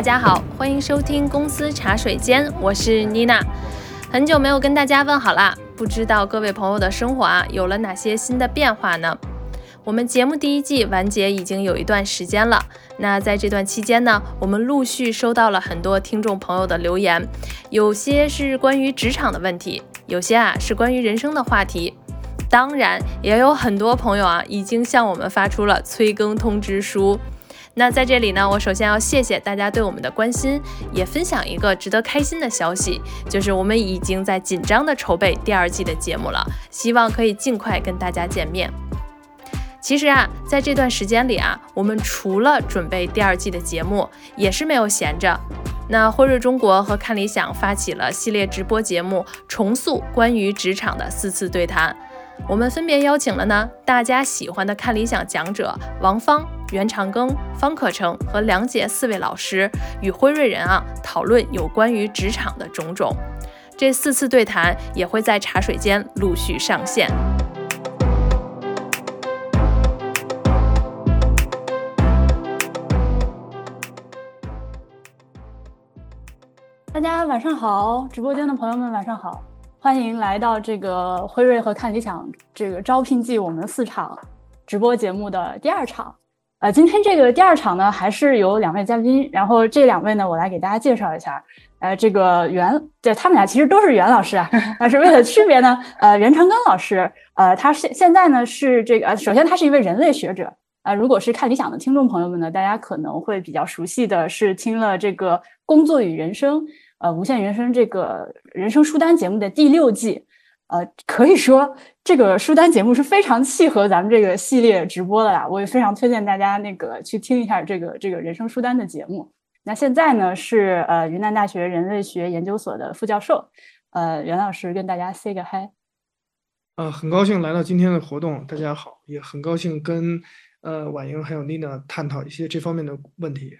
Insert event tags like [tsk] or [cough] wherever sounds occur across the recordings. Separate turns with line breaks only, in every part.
大家好，欢迎收听公司茶水间，我是妮娜。很久没有跟大家问好啦，不知道各位朋友的生活啊有了哪些新的变化呢？我们节目第一季完结已经有一段时间了，那在这段期间呢，我们陆续收到了很多听众朋友的留言，有些是关于职场的问题，有些啊是关于人生的话题。当然，也有很多朋友啊已经向我们发出了催更通知书。那在这里呢，我首先要谢谢大家对我们的关心，也分享一个值得开心的消息，就是我们已经在紧张的筹备第二季的节目了，希望可以尽快跟大家见面。其实啊，在这段时间里啊，我们除了准备第二季的节目，也是没有闲着。那辉瑞中国和看理想发起了系列直播节目，重塑关于职场的四次对谈。我们分别邀请了呢大家喜欢的看理想讲者王芳、袁长庚、方可成和梁杰四位老师，与辉瑞人啊讨论有关于职场的种种。这四次对谈也会在茶水间陆续上线。
大家晚上好，直播间的朋友们晚上好，欢迎来到这个辉瑞和看理想这个招聘季我们四场直播节目的第二场。呃，今天这个第二场呢，还是有两位嘉宾，然后这两位呢，我来给大家介绍一下。呃，这个袁，对他们俩其实都是袁老师啊，[laughs] 但是为了区别呢，呃，袁长庚老师，呃，他现现在呢是这个，呃，首先他是一位人类学者。啊，如果是看理想的听众朋友们呢，大家可能会比较熟悉的是听了这个《工作与人生》呃无限人生这个人生书单节目的第六季，呃，可以说这个书单节目是非常契合咱们这个系列直播的啦。我也非常推荐大家那个去听一下这个这个人生书单的节目。那现在呢是呃云南大学人类学研究所的副教授，呃袁老师跟大家 say 个 hi。
呃，很高兴来到今天的活动，大家好，也很高兴跟。呃，婉莹还有妮娜探讨一些这方面的问题，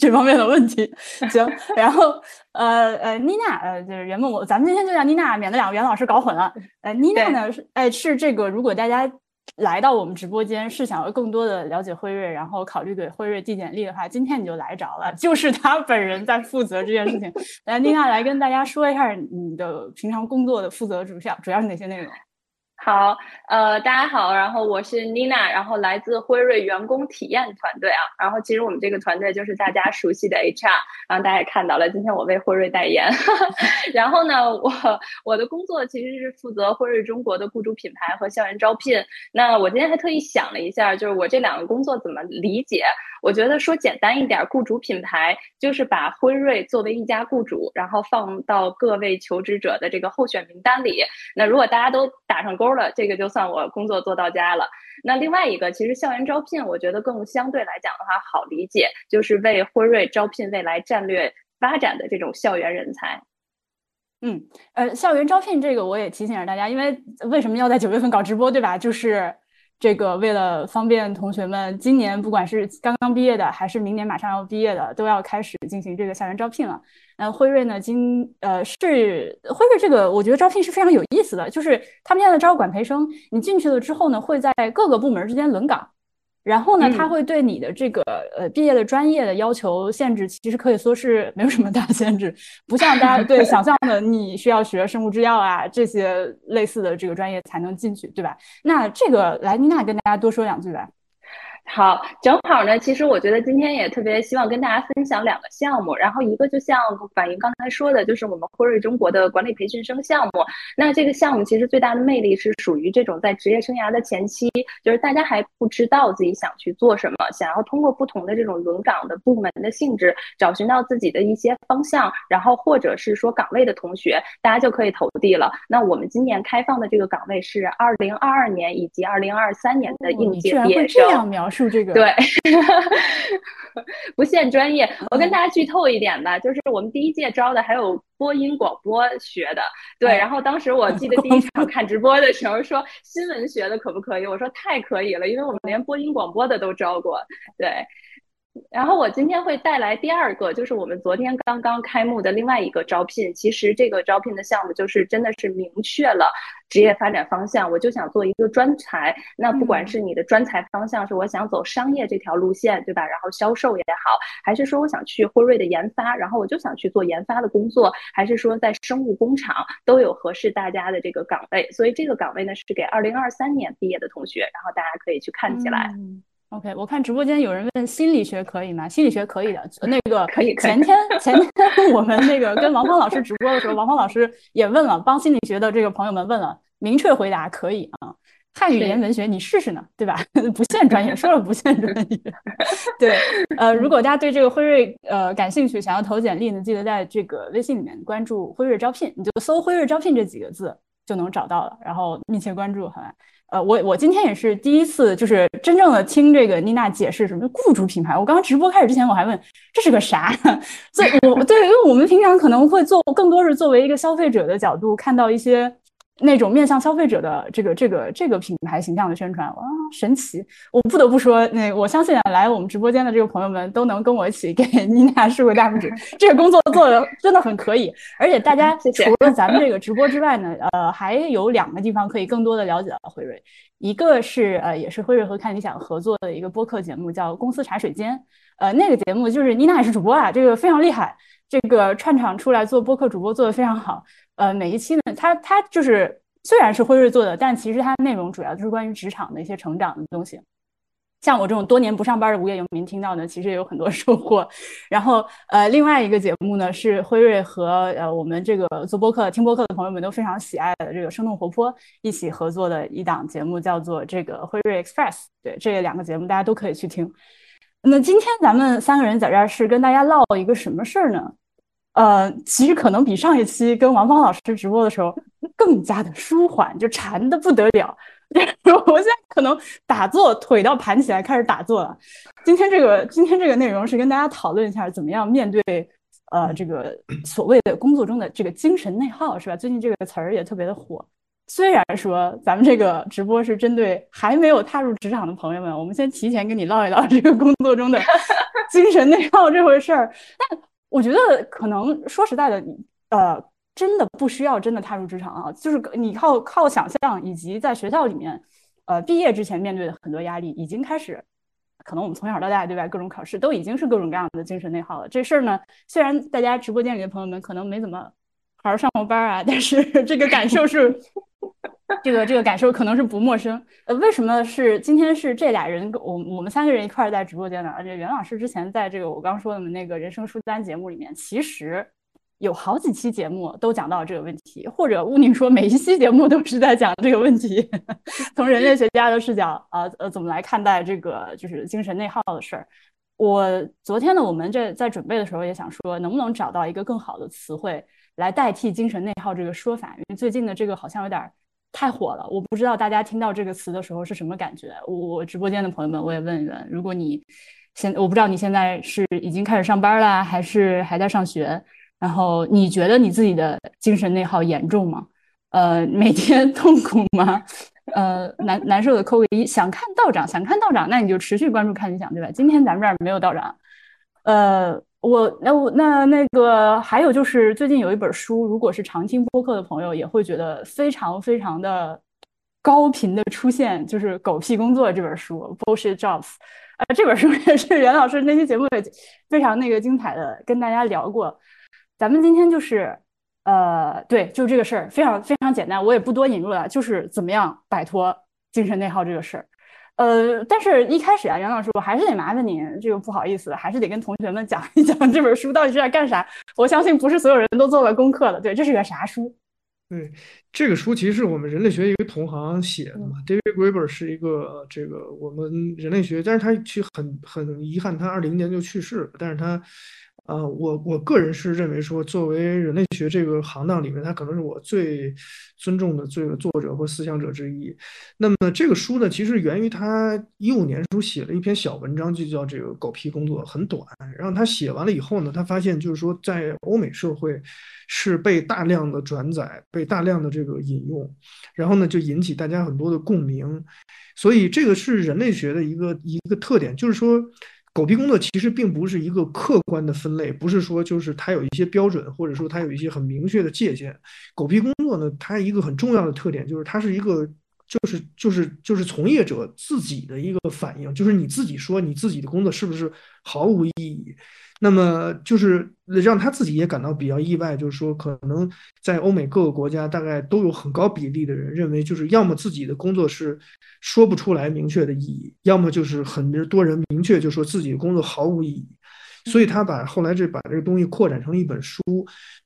这方面的问题 [laughs] 行。然后呃呃，妮娜呃就是原本我咱们今天就叫妮娜，免得两个袁老师搞混了。呃，妮娜呢是哎是这个，如果大家来到我们直播间是想要更多的了解辉瑞，然后考虑给辉瑞递简历的话，今天你就来着了，就是他本人在负责这件事情。[laughs] 来，妮娜来跟大家说一下你的平常工作的负责主项主要是哪些内容。
好，呃，大家好，然后我是 Nina，然后来自辉瑞员工体验团队啊，然后其实我们这个团队就是大家熟悉的 HR，然后大家也看到了，今天我为辉瑞代言，[laughs] 然后呢，我我的工作其实是负责辉瑞中国的雇主品牌和校园招聘，那我今天还特意想了一下，就是我这两个工作怎么理解。我觉得说简单一点，雇主品牌就是把辉瑞作为一家雇主，然后放到各位求职者的这个候选名单里。那如果大家都打上勾这个就算我工作做到家了。那另外一个，其实校园招聘，我觉得更相对来讲的话好理解，就是为辉瑞招聘未来战略发展的这种校园人才。
嗯，呃，校园招聘这个我也提醒下大家，因为为什么要在九月份搞直播，对吧？就是。这个为了方便同学们，今年不管是刚刚毕业的，还是明年马上要毕业的，都要开始进行这个校园招聘了。那辉瑞呢？今呃是辉瑞这个，我觉得招聘是非常有意思的，就是他们现在招管培生，你进去了之后呢，会在各个部门之间轮岗。然后呢，他会对你的这个呃毕业的专业的要求限制，其实可以说是没有什么大限制，不像大家对想象的，你需要学生物制药啊这些类似的这个专业才能进去，对吧？那这个来妮娜跟大家多说两句吧。
好，正好呢。其实我觉得今天也特别希望跟大家分享两个项目，然后一个就像反映刚才说的，就是我们辉瑞中国的管理培训生项目。那这个项目其实最大的魅力是属于这种在职业生涯的前期，就是大家还不知道自己想去做什么，想要通过不同的这种轮岗的部门的性质，找寻到自己的一些方向，然后或者是说岗位的同学，大家就可以投递了。那我们今年开放的这个岗位是二零二二年以及二零二三年的应届毕业生。
这样描述。这个
对，不限专业。我跟大家剧透一点吧，就是我们第一届招的还有播音广播学的。对，然后当时我记得 [laughs] 第一场看直播的时候说新闻学的可不可以？我说太可以了，因为我们连播音广播的都招过。对，然后我今天会带来第二个，就是我们昨天刚刚开幕的另外一个招聘。其实这个招聘的项目就是真的是明确了职业发展方向，我就想做一个专才。那不管是你的专才方向是我想走商业这条路线，对吧？然后销售也好，还是说我想去辉瑞的研发，然后我就想去做研发的工作，还是说在生物工厂都有合适大家的这个岗位。所以这个岗位呢是给二零二三年毕业的同学，然后大家可以去看起来。
OK，我看直播间有人问心理学可以吗？心理学可以的。那个
可以。
前天前天我们那个跟王芳老师直播的时候，王芳老师也问了，帮心理学的这个朋友们问了，明确回答可以啊。汉语言文学你试试呢，对吧？[laughs] 不限专业，说了不限专业。[laughs] 对，呃，如果大家对这个辉瑞呃感兴趣，想要投简历呢，记得在这个微信里面关注辉瑞招聘，你就搜辉瑞招聘这几个字就能找到了，然后密切关注，好吧？呃，我我今天也是第一次，就是真正的听这个妮娜解释什么雇主品牌。我刚刚直播开始之前，我还问这是个啥？[laughs] 所以我对，因为我们平常可能会做更多是作为一个消费者的角度看到一些。那种面向消费者的这个这个这个品牌形象的宣传，哇，神奇！我不得不说，那我相信来我们直播间的这个朋友们都能跟我一起给妮娜竖个大拇指，[laughs] 这个工作做的真的很可以。而且大家 [laughs] 除了咱们这个直播之外呢，呃，还有两个地方可以更多的了解到辉瑞，一个是呃，也是辉瑞和看理想合作的一个播客节目，叫《公司茶水间》。呃，那个节目就是妮娜也是主播啊，这个非常厉害，这个串场出来做播客主播做的非常好。呃，每一期呢，它它就是虽然是辉瑞做的，但其实它内容主要就是关于职场的一些成长的东西。像我这种多年不上班的无业游民听到呢，其实也有很多 [laughs] 收获。然后，呃，另外一个节目呢，是辉瑞和呃我们这个做播客、听播客的朋友们都非常喜爱的这个生动活泼一起合作的一档节目，叫做这个辉瑞 Express。对，这两个节目大家都可以去听。那今天咱们三个人在这儿是跟大家唠一个什么事儿呢？呃，其实可能比上一期跟王芳老师直播的时候更加的舒缓，就馋的不得了。[laughs] 我现在可能打坐，腿都盘起来开始打坐了。今天这个今天这个内容是跟大家讨论一下，怎么样面对呃这个所谓的工作中的这个精神内耗，是吧？最近这个词儿也特别的火。虽然说咱们这个直播是针对还没有踏入职场的朋友们，我们先提前跟你唠一唠这个工作中的精神内耗这回事儿，但。我觉得可能说实在的，呃，真的不需要真的踏入职场啊，就是你靠靠想象，以及在学校里面，呃，毕业之前面对的很多压力，已经开始，可能我们从小到大对吧，各种考试都已经是各种各样的精神内耗了。这事儿呢，虽然大家直播间里的朋友们可能没怎么好好上过班啊，但是 [laughs] 这个感受是。这个这个感受可能是不陌生，呃，为什么是今天是这俩人，我我们三个人一块儿在直播间呢？而且袁老师之前在这个我刚说的那个人生书单节目里面，其实有好几期节目都讲到这个问题，或者乌宁说每一期节目都是在讲这个问题，[laughs] 从人类学家的视角啊，呃，怎么来看待这个就是精神内耗的事儿？我昨天呢，我们这在准备的时候也想说，能不能找到一个更好的词汇来代替精神内耗这个说法？因为最近的这个好像有点。太火了，我不知道大家听到这个词的时候是什么感觉。我我直播间的朋友们，我也问一问，如果你现我不知道你现在是已经开始上班了，还是还在上学，然后你觉得你自己的精神内耗严重吗？呃，每天 [laughs] 痛苦吗？呃，难难受的扣个一。想看道长，想看道长，那你就持续关注看理想，对吧？今天咱们这儿没有道长，呃。我那我那那个还有就是最近有一本书，如果是常听播客的朋友，也会觉得非常非常的高频的出现，就是《狗屁工作》这本书，Bullshit Jobs。呃，这本书也是袁老师那期节目也非常那个精彩的跟大家聊过。咱们今天就是呃，对，就这个事儿，非常非常简单，我也不多引入了，就是怎么样摆脱精神内耗这个事儿。呃，但是一开始啊，杨老师，我还是得麻烦您，这个不好意思，还是得跟同学们讲一讲这本书到底是在干啥。我相信不是所有人都做了功课的。对，这是个啥书？
对，这个书其实是我们人类学一个同行写的嘛。David Graeber 是一个这个我们人类学，但是他其实很很遗憾，他二零年就去世了。但是他。呃，我我个人是认为说，作为人类学这个行当里面，他可能是我最尊重的这个作者或思想者之一。那么这个书呢，其实源于他一五年时候写了一篇小文章，就叫这个“狗屁工作”，很短。然后他写完了以后呢，他发现就是说，在欧美社会是被大量的转载，被大量的这个引用，然后呢就引起大家很多的共鸣。所以这个是人类学的一个一个特点，就是说。狗屁工作其实并不是一个客观的分类，不是说就是它有一些标准，或者说它有一些很明确的界限。狗屁工作呢，它一个很重要的特点就是它是一个，就是就是就是从业者自己的一个反应，就是你自己说你自己的工作是不是毫无意义。那么就是让他自己也感到比较意外，就是说，可能在欧美各个国家，大概都有很高比例的人认为，就是要么自己的工作是说不出来明确的意义，要么就是很多人明确就说自己的工作毫无意义。所以他把后来这把这个东西扩展成一本书。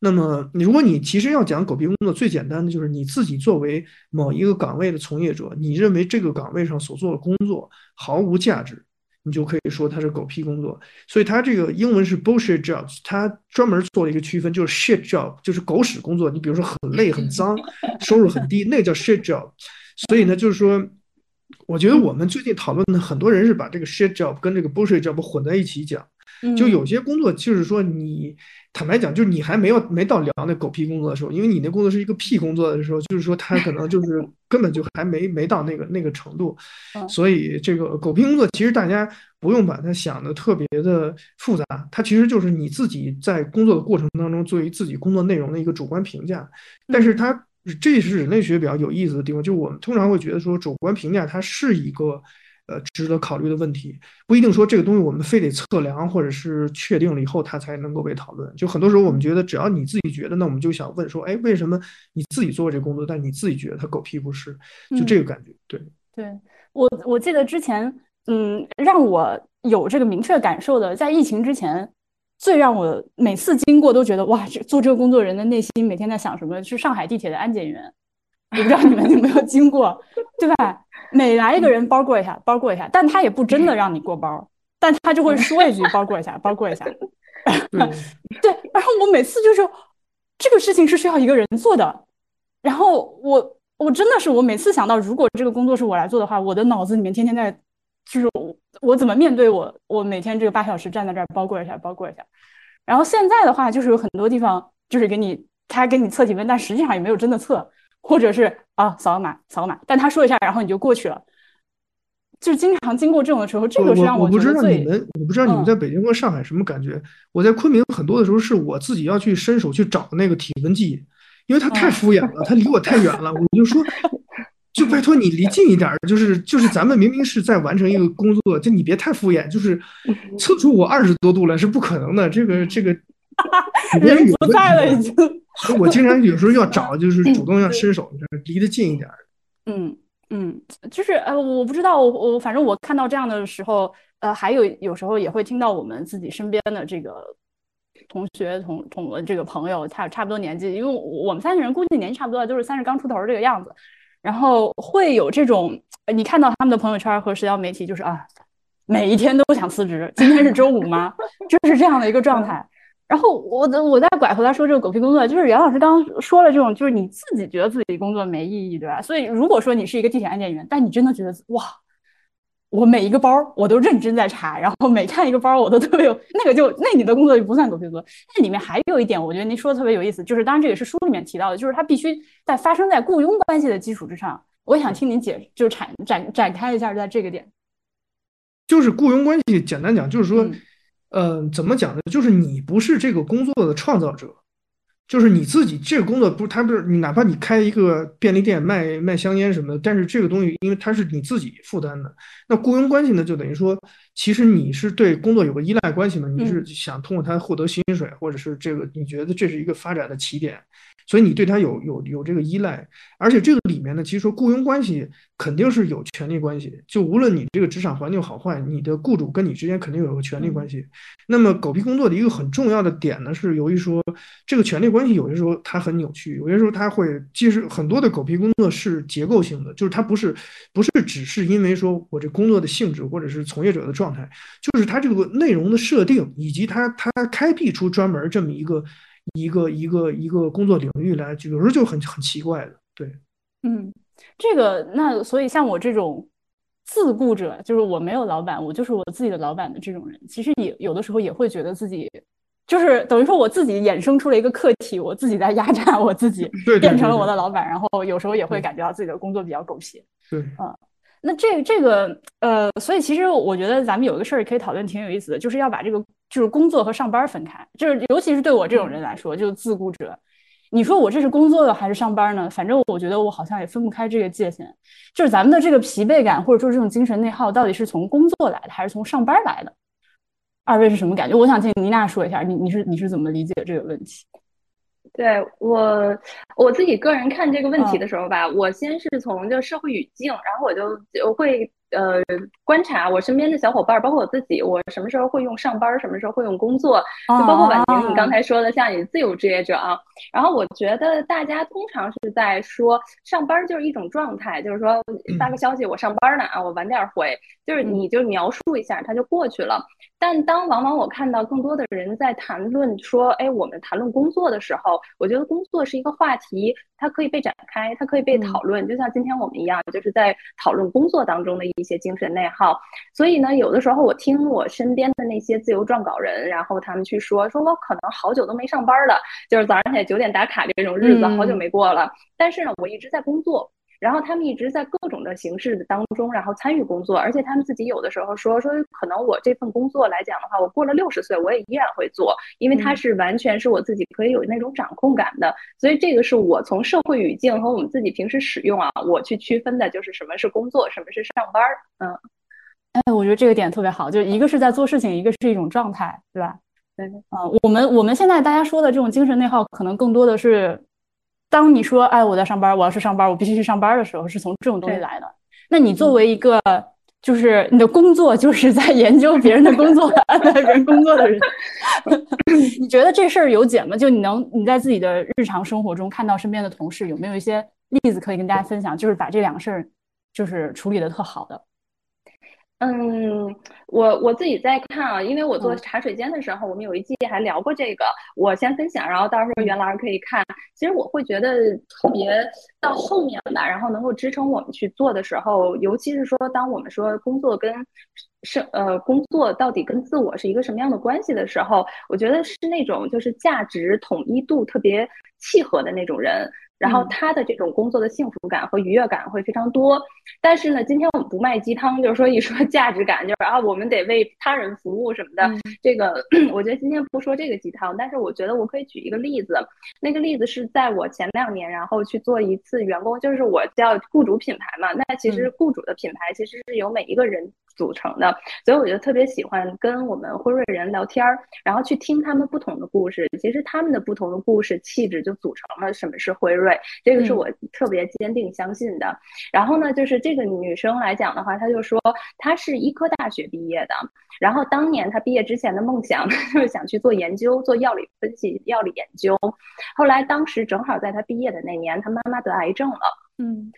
那么，如果你其实要讲狗屁工作，最简单的就是你自己作为某一个岗位的从业者，你认为这个岗位上所做的工作毫无价值。你就可以说它是狗屁工作，所以它这个英文是 bullshit jobs，它专门做了一个区分，就是 shit job，就是狗屎工作。你比如说很累、很脏，收入很低，那个叫 shit job。所以呢，就是说，我觉得我们最近讨论的很多人是把这个 shit job 跟这个 bullshit job 混在一起讲。就有些工作，就是说你坦白讲，就是你还没有没到聊那狗屁工作的时候，因为你那工作是一个屁工作的时候，就是说他可能就是根本就还没没到那个那个程度，所以这个狗屁工作其实大家不用把它想的特别的复杂，它其实就是你自己在工作的过程当中作为自己工作内容的一个主观评价，但是它这是人类学比较有意思的地方，就我们通常会觉得说主观评价它是一个。呃，值得考虑的问题不一定说这个东西我们非得测量或者是确定了以后它才能够被讨论。就很多时候我们觉得只要你自己觉得，那我们就想问说，哎，为什么你自己做这工作，但你自己觉得它狗屁不是？就这个感觉。对，
对我我记得之前，嗯，让我有这个明确感受的，在疫情之前，最让我每次经过都觉得哇，这做这个工作人的内心每天在想什么？是上海地铁的安检员，[laughs] 我不知道你们有没有经过，对吧？每来一个人，包过一下，包过一下，但他也不真的让你过包，但他就会说一句包过一下，包过一下。[laughs] 对，然后我每次就是这个事情是需要一个人做的，然后我我真的是我每次想到如果这个工作是我来做的话，我的脑子里面天天在就是我我怎么面对我我每天这个八小时站在这儿包过一下，包过一下。然后现在的话就是有很多地方就是给你他给你测体温，但实际上也没有真的测。或者是啊，扫个码，扫个码，但他说一下，然后你就过去了，就是经常经过这种的时候，这个是让
我
我不
知道你们，我不知道你们在北京和上海什么感觉。我在昆明很多的时候是我自己要去伸手去找那个体温计，因为他太敷衍了，他离我太远了，我就说，[laughs] 就拜托你离近一点，就是就是咱们明明是在完成一个工作，就你别太敷衍，就是测出我二十多度来是不可能的，这个这个 [laughs]
人不在了已经。
我经常有时候要找，就是主动要伸手，离得近一点。
嗯嗯，就是呃，我不知道，我我反正我看到这样的时候，呃，还有有时候也会听到我们自己身边的这个同学同同这个朋友，差差不多年纪，因为我们三个人估计年纪差不多，都是三十刚出头这个样子。然后会有这种，你看到他们的朋友圈和社交媒体，就是啊，每一天都想辞职，今天是周五吗？[laughs] 就是这样的一个状态。然后我的我再拐回来说这个狗屁工作，就是袁老师刚刚说了这种，就是你自己觉得自己工作没意义，对吧？所以如果说你是一个地铁安检员，但你真的觉得哇，我每一个包我都认真在查，然后每看一个包我都特别有那个就那你的工作就不算狗屁工作。那里面还有一点，我觉得您说的特别有意思，就是当然这也是书里面提到的，就是它必须在发生在雇佣关系的基础之上。我也想听您解，就是展展展开一下，在这个点，
就是雇佣关系，简单讲就是说。嗯，嗯怎么讲呢？就是你不是这个工作的创造者，就是你自己这个工作不是他不是你，哪怕你开一个便利店卖卖香烟什么的，但是这个东西因为它是你自己负担的，那雇佣关系呢，就等于说，其实你是对工作有个依赖关系嘛，你是想通过它获得薪水，或者是这个你觉得这是一个发展的起点。所以你对他有有有这个依赖，而且这个里面呢，其实说雇佣关系肯定是有权利关系。就无论你这个职场环境好坏，你的雇主跟你之间肯定有个权利关系。那么狗屁工作的一个很重要的点呢，是由于说这个权利关系有些时候它很扭曲，有些时候它会其实很多的狗屁工作是结构性的，就是它不是不是只是因为说我这工作的性质或者是从业者的状态，就是它这个内容的设定以及它它开辟出专门这么一个。一个一个一个工作领域来，有时候就很很奇怪的，对，
嗯，这个那所以像我这种自雇者，就是我没有老板，我就是我自己的老板的这种人，其实也有的时候也会觉得自己就是等于说我自己衍生出了一个课题，我自己在压榨 [laughs] 我自己，变成了我的老板，然后有时候也会感觉到自己的工作比较狗血，
对，
嗯，那这这个呃，所以其实我觉得咱们有一个事儿可以讨论，挺有意思的，就是要把这个就是工作和上班分开，就是尤其是对我这种人来说，就是自雇者。你说我这是工作的还是上班呢？反正我觉得我好像也分不开这个界限。就是咱们的这个疲惫感或者说这种精神内耗，到底是从工作来的还是从上班来的？二位是什么感觉？我想听妮娜说一下，你你是你是怎么理解这个问题？
对我我自己个人看这个问题的时候吧，我先是从就社会语境，然后我就我会。呃，观察我身边的小伙伴，包括我自己，我什么时候会用上班，什么时候会用工作，就包括婉婷你刚才说的，像你自由职业者啊。然后我觉得大家通常是在说上班就是一种状态，就是说发个消息我上班呢啊，我晚点回，就是你就描述一下，它就过去了。但当往往我看到更多的人在谈论说，哎，我们谈论工作的时候，我觉得工作是一个话题，它可以被展开，它可以被讨论，就像今天我们一样，就是在讨论工作当中的一些精神内耗。所以呢，有的时候我听我身边的那些自由撰稿人，然后他们去说，说我可能好久都没上班了，就是早上起来九点打卡这种日子好久没过了，但是呢，我一直在工作。然后他们一直在各种的形式的当中，然后参与工作，而且他们自己有的时候说说，可能我这份工作来讲的话，我过了六十岁我也依然会做，因为它是完全是我自己可以有那种掌控感的。所以这个是我从社会语境和我们自己平时使用啊，我去区分的就是什么是工作，什么是上班儿。嗯，
哎，我觉得这个点特别好，就一个是在做事情，一个是一种状态，对吧？
对，
啊，我们我们现在大家说的这种精神内耗，可能更多的是。当你说“哎，我在上班，我要是上班，我必须去上班”的时候，是从这种东西来的。那你作为一个，就是你的工作就是在研究别人的工作、安排别人工作的人，[laughs] 你觉得这事儿有解吗？就你能你在自己的日常生活中看到身边的同事有没有一些例子可以跟大家分享？就是把这两个事儿就是处理的特好的。
嗯，我我自己在看啊，因为我做茶水间的时候，我们有一季还聊过这个。我先分享，然后到时候袁老师可以看。其实我会觉得特别到后面吧，然后能够支撑我们去做的时候，尤其是说当我们说工作跟是呃工作到底跟自我是一个什么样的关系的时候，我觉得是那种就是价值统一度特别契合的那种人。然后他的这种工作的幸福感和愉悦感会非常多，但是呢，今天我们不卖鸡汤，就是说一说价值感，就是啊，我们得为他人服务什么的。这个我觉得今天不说这个鸡汤，但是我觉得我可以举一个例子，那个例子是在我前两年，然后去做一次员工，就是我叫雇主品牌嘛，那其实雇主的品牌其实是由每一个人。组成的，所以我就特别喜欢跟我们辉瑞人聊天儿，然后去听他们不同的故事。其实他们的不同的故事气质就组成了什么是辉瑞，这个是我特别坚定相信的。然后呢，就是这个女生来讲的话，她就说她是医科大学毕业的，然后当年她毕业之前的梦想 [laughs] 就是想去做研究，做药理分析、药理研究。后来当时正好在她毕业的那年，她妈妈得癌症了。嗯。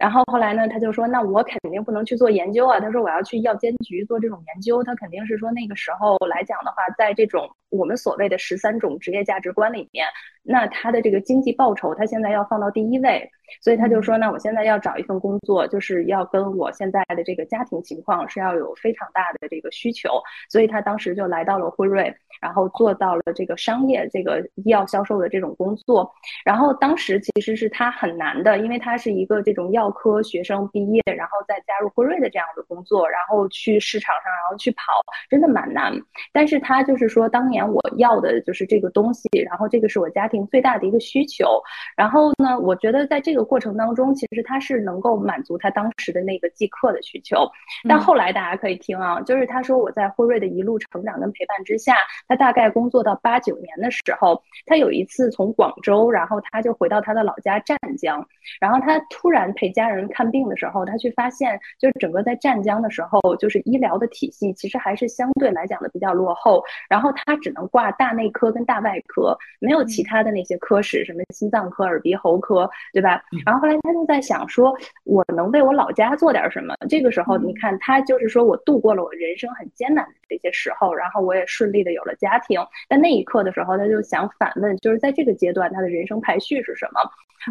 然后后来呢，他就说：“那我肯定不能去做研究啊。”他说：“我要去药监局做这种研究。”他肯定是说那个时候来讲的话，在这种我们所谓的十三种职业价值观里面，那他的这个经济报酬，他现在要放到第一位。所以他就说：“那我现在要找一份工作，就是要跟我现在的这个家庭情况是要有非常大的这个需求。”所以他当时就来到了辉瑞，然后做到了这个商业这个医药销售的这种工作。然后当时其实是他很难的，因为他是一个这种药。科学生毕业，然后再加入辉瑞的这样的工作，然后去市场上，然后去跑，真的蛮难。但是他就是说，当年我要的就是这个东西，然后这个是我家庭最大的一个需求。然后呢，我觉得在这个过程当中，其实他是能够满足他当时的那个即刻的需求。但后来大家可以听啊，就是他说我在辉瑞的一路成长跟陪伴之下，他大概工作到八九年的时候，他有一次从广州，然后他就回到他的老家湛江，然后他突然陪。家人看病的时候，他去发现，就是整个在湛江的时候，就是医疗的体系其实还是相对来讲的比较落后。然后他只能挂大内科跟大外科，没有其他的那些科室，什么心脏科、耳鼻喉科，对吧？然后后来他就在想，说我能为我老家做点什么？这个时候，你看他就是说我度过了我人生很艰难的这些时候，然后我也顺利的有了家庭。但那一刻的时候，他就想反问，就是在这个阶段他的人生排序是什么？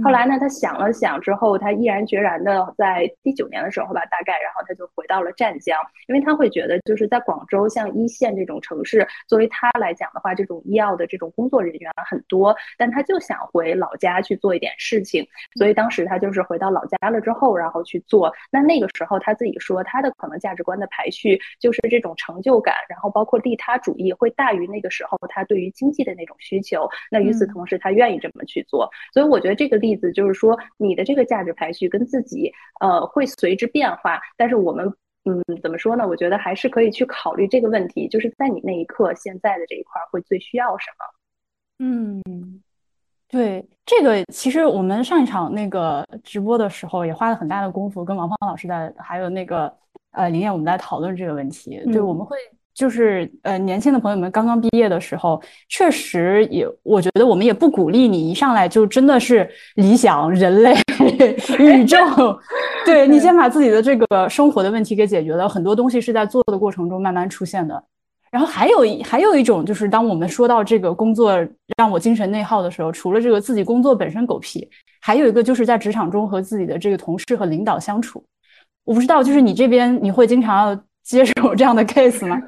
后来呢，他想了想之后，他毅然决然的在第九年的时候吧，大概，然后他就回到了湛江，因为他会觉得就是在广州像一线这种城市，作为他来讲的话，这种医药的这种工作人员很多，但他就想回老家去做一点事情，所以当时他就是回到老家了之后，然后去做。那那个时候他自己说，他的可能价值观的排序就是这种成就感，然后包括利他主义会大于那个时候他对于经济的那种需求。那与此同时，他愿意这么去做，所以我觉得这个。例子就是说，你的这个价值排序跟自己，呃，会随之变化。但是我们，嗯，怎么说呢？我觉得还是可以去考虑这个问题，就是在你那一刻，现在的这一块会最需要什么？
嗯，对，这个其实我们上一场那个直播的时候也花了很大的功夫，跟王芳老师在还有那个呃林燕，我们在讨论这个问题。对，我们会。就是呃，年轻的朋友们刚刚毕业的时候，确实也，我觉得我们也不鼓励你一上来就真的是理想人类 [laughs] 宇宙。对你先把自己的这个生活的问题给解决了，很多东西是在做的过程中慢慢出现的。然后还有一还有一种就是，当我们说到这个工作让我精神内耗的时候，除了这个自己工作本身狗屁，还有一个就是在职场中和自己的这个同事和领导相处。我不知道，就是你这边你会经常要。接受这样的 case 吗？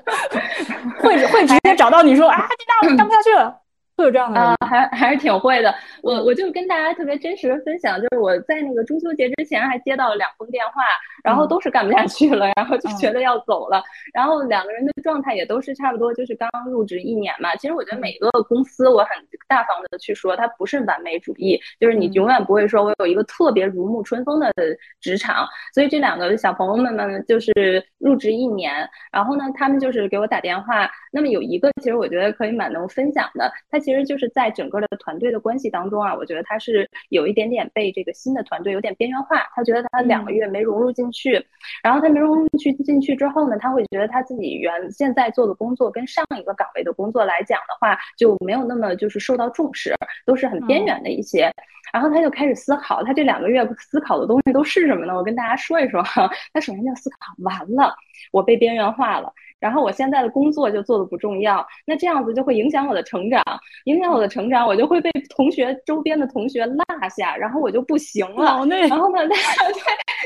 [laughs] 会会直接找到你说啊，这大我干不下去了。会有这样的
啊，还还是挺会的。我我就跟大家特别真实的分享，就是我在那个中秋节之前还接到了两封电话，然后都是干不下去了，然后就觉得要走了。然后两个人的状态也都是差不多，就是刚入职一年嘛。其实我觉得每个公司，我很大方的去说，它不是完美主义，就是你永远不会说我有一个特别如沐春风的职场。所以这两个小朋友们呢就是入职一年，然后呢，他们就是给我打电话。那么有一个，其实我觉得可以蛮能分享的，他其实就是在整个的团队的关系当中啊，我觉得他是有一点点被这个新的团队有点边缘化，他觉得他两个月没融入进去，然后他没融入去进去之后呢，他会觉得他自己原现在做的工作跟上一个岗位的工作来讲的话，就没有那么就是受到重视，都是很边缘的一些，然后他就开始思考，他这两个月思考的东西都是什么呢？我跟大家说一说哈，他首先就思考完了，我被边缘化了。然后我现在的工作就做的不重要，那这样子就会影响我的成长，影响我的成长，我就会被同学周边的同学落下，然后我就不行了。然后呢，[laughs] 对，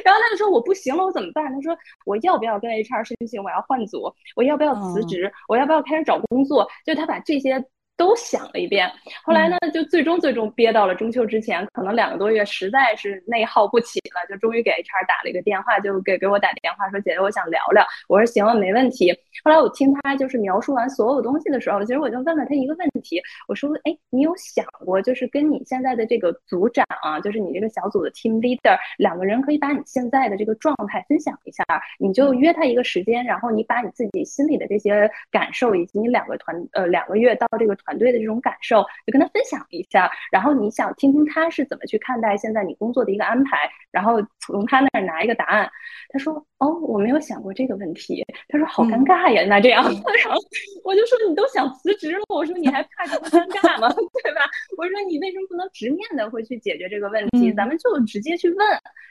然后他就说我不行了，我怎么办？他说我要不要跟 HR 申请我要换组？我要不要辞职？我要不要开始找工作？就他把这些。都想了一遍，后来呢，就最终最终憋到了中秋之前，可能两个多月，实在是内耗不起了，就终于给 HR 打了一个电话，就给给我打电话说：“姐姐，我想聊聊。”我说：“行了，没问题。”后来我听他就是描述完所有东西的时候，其实我就问了他一个问题，我说：“哎，你有想过，就是跟你现在的这个组长啊，就是你这个小组的 team leader，两个人可以把你现在的这个状态分享一下，你就约他一个时间，然后你把你自己心里的这些感受，以及你两个团呃两个月到这个。”团队的这种感受，就跟他分享一下，然后你想听听他是怎么去看待现在你工作的一个安排，然后从他那儿拿一个答案。他说：“哦，我没有想过这个问题。”他说：“好尴尬呀，那这样。[laughs] ”然后我就说：“你都想辞职了，我说你还怕这么尴尬吗？[laughs] 对吧？我说你为什么不能直面的会去解决这个问题？咱们就直接去问。”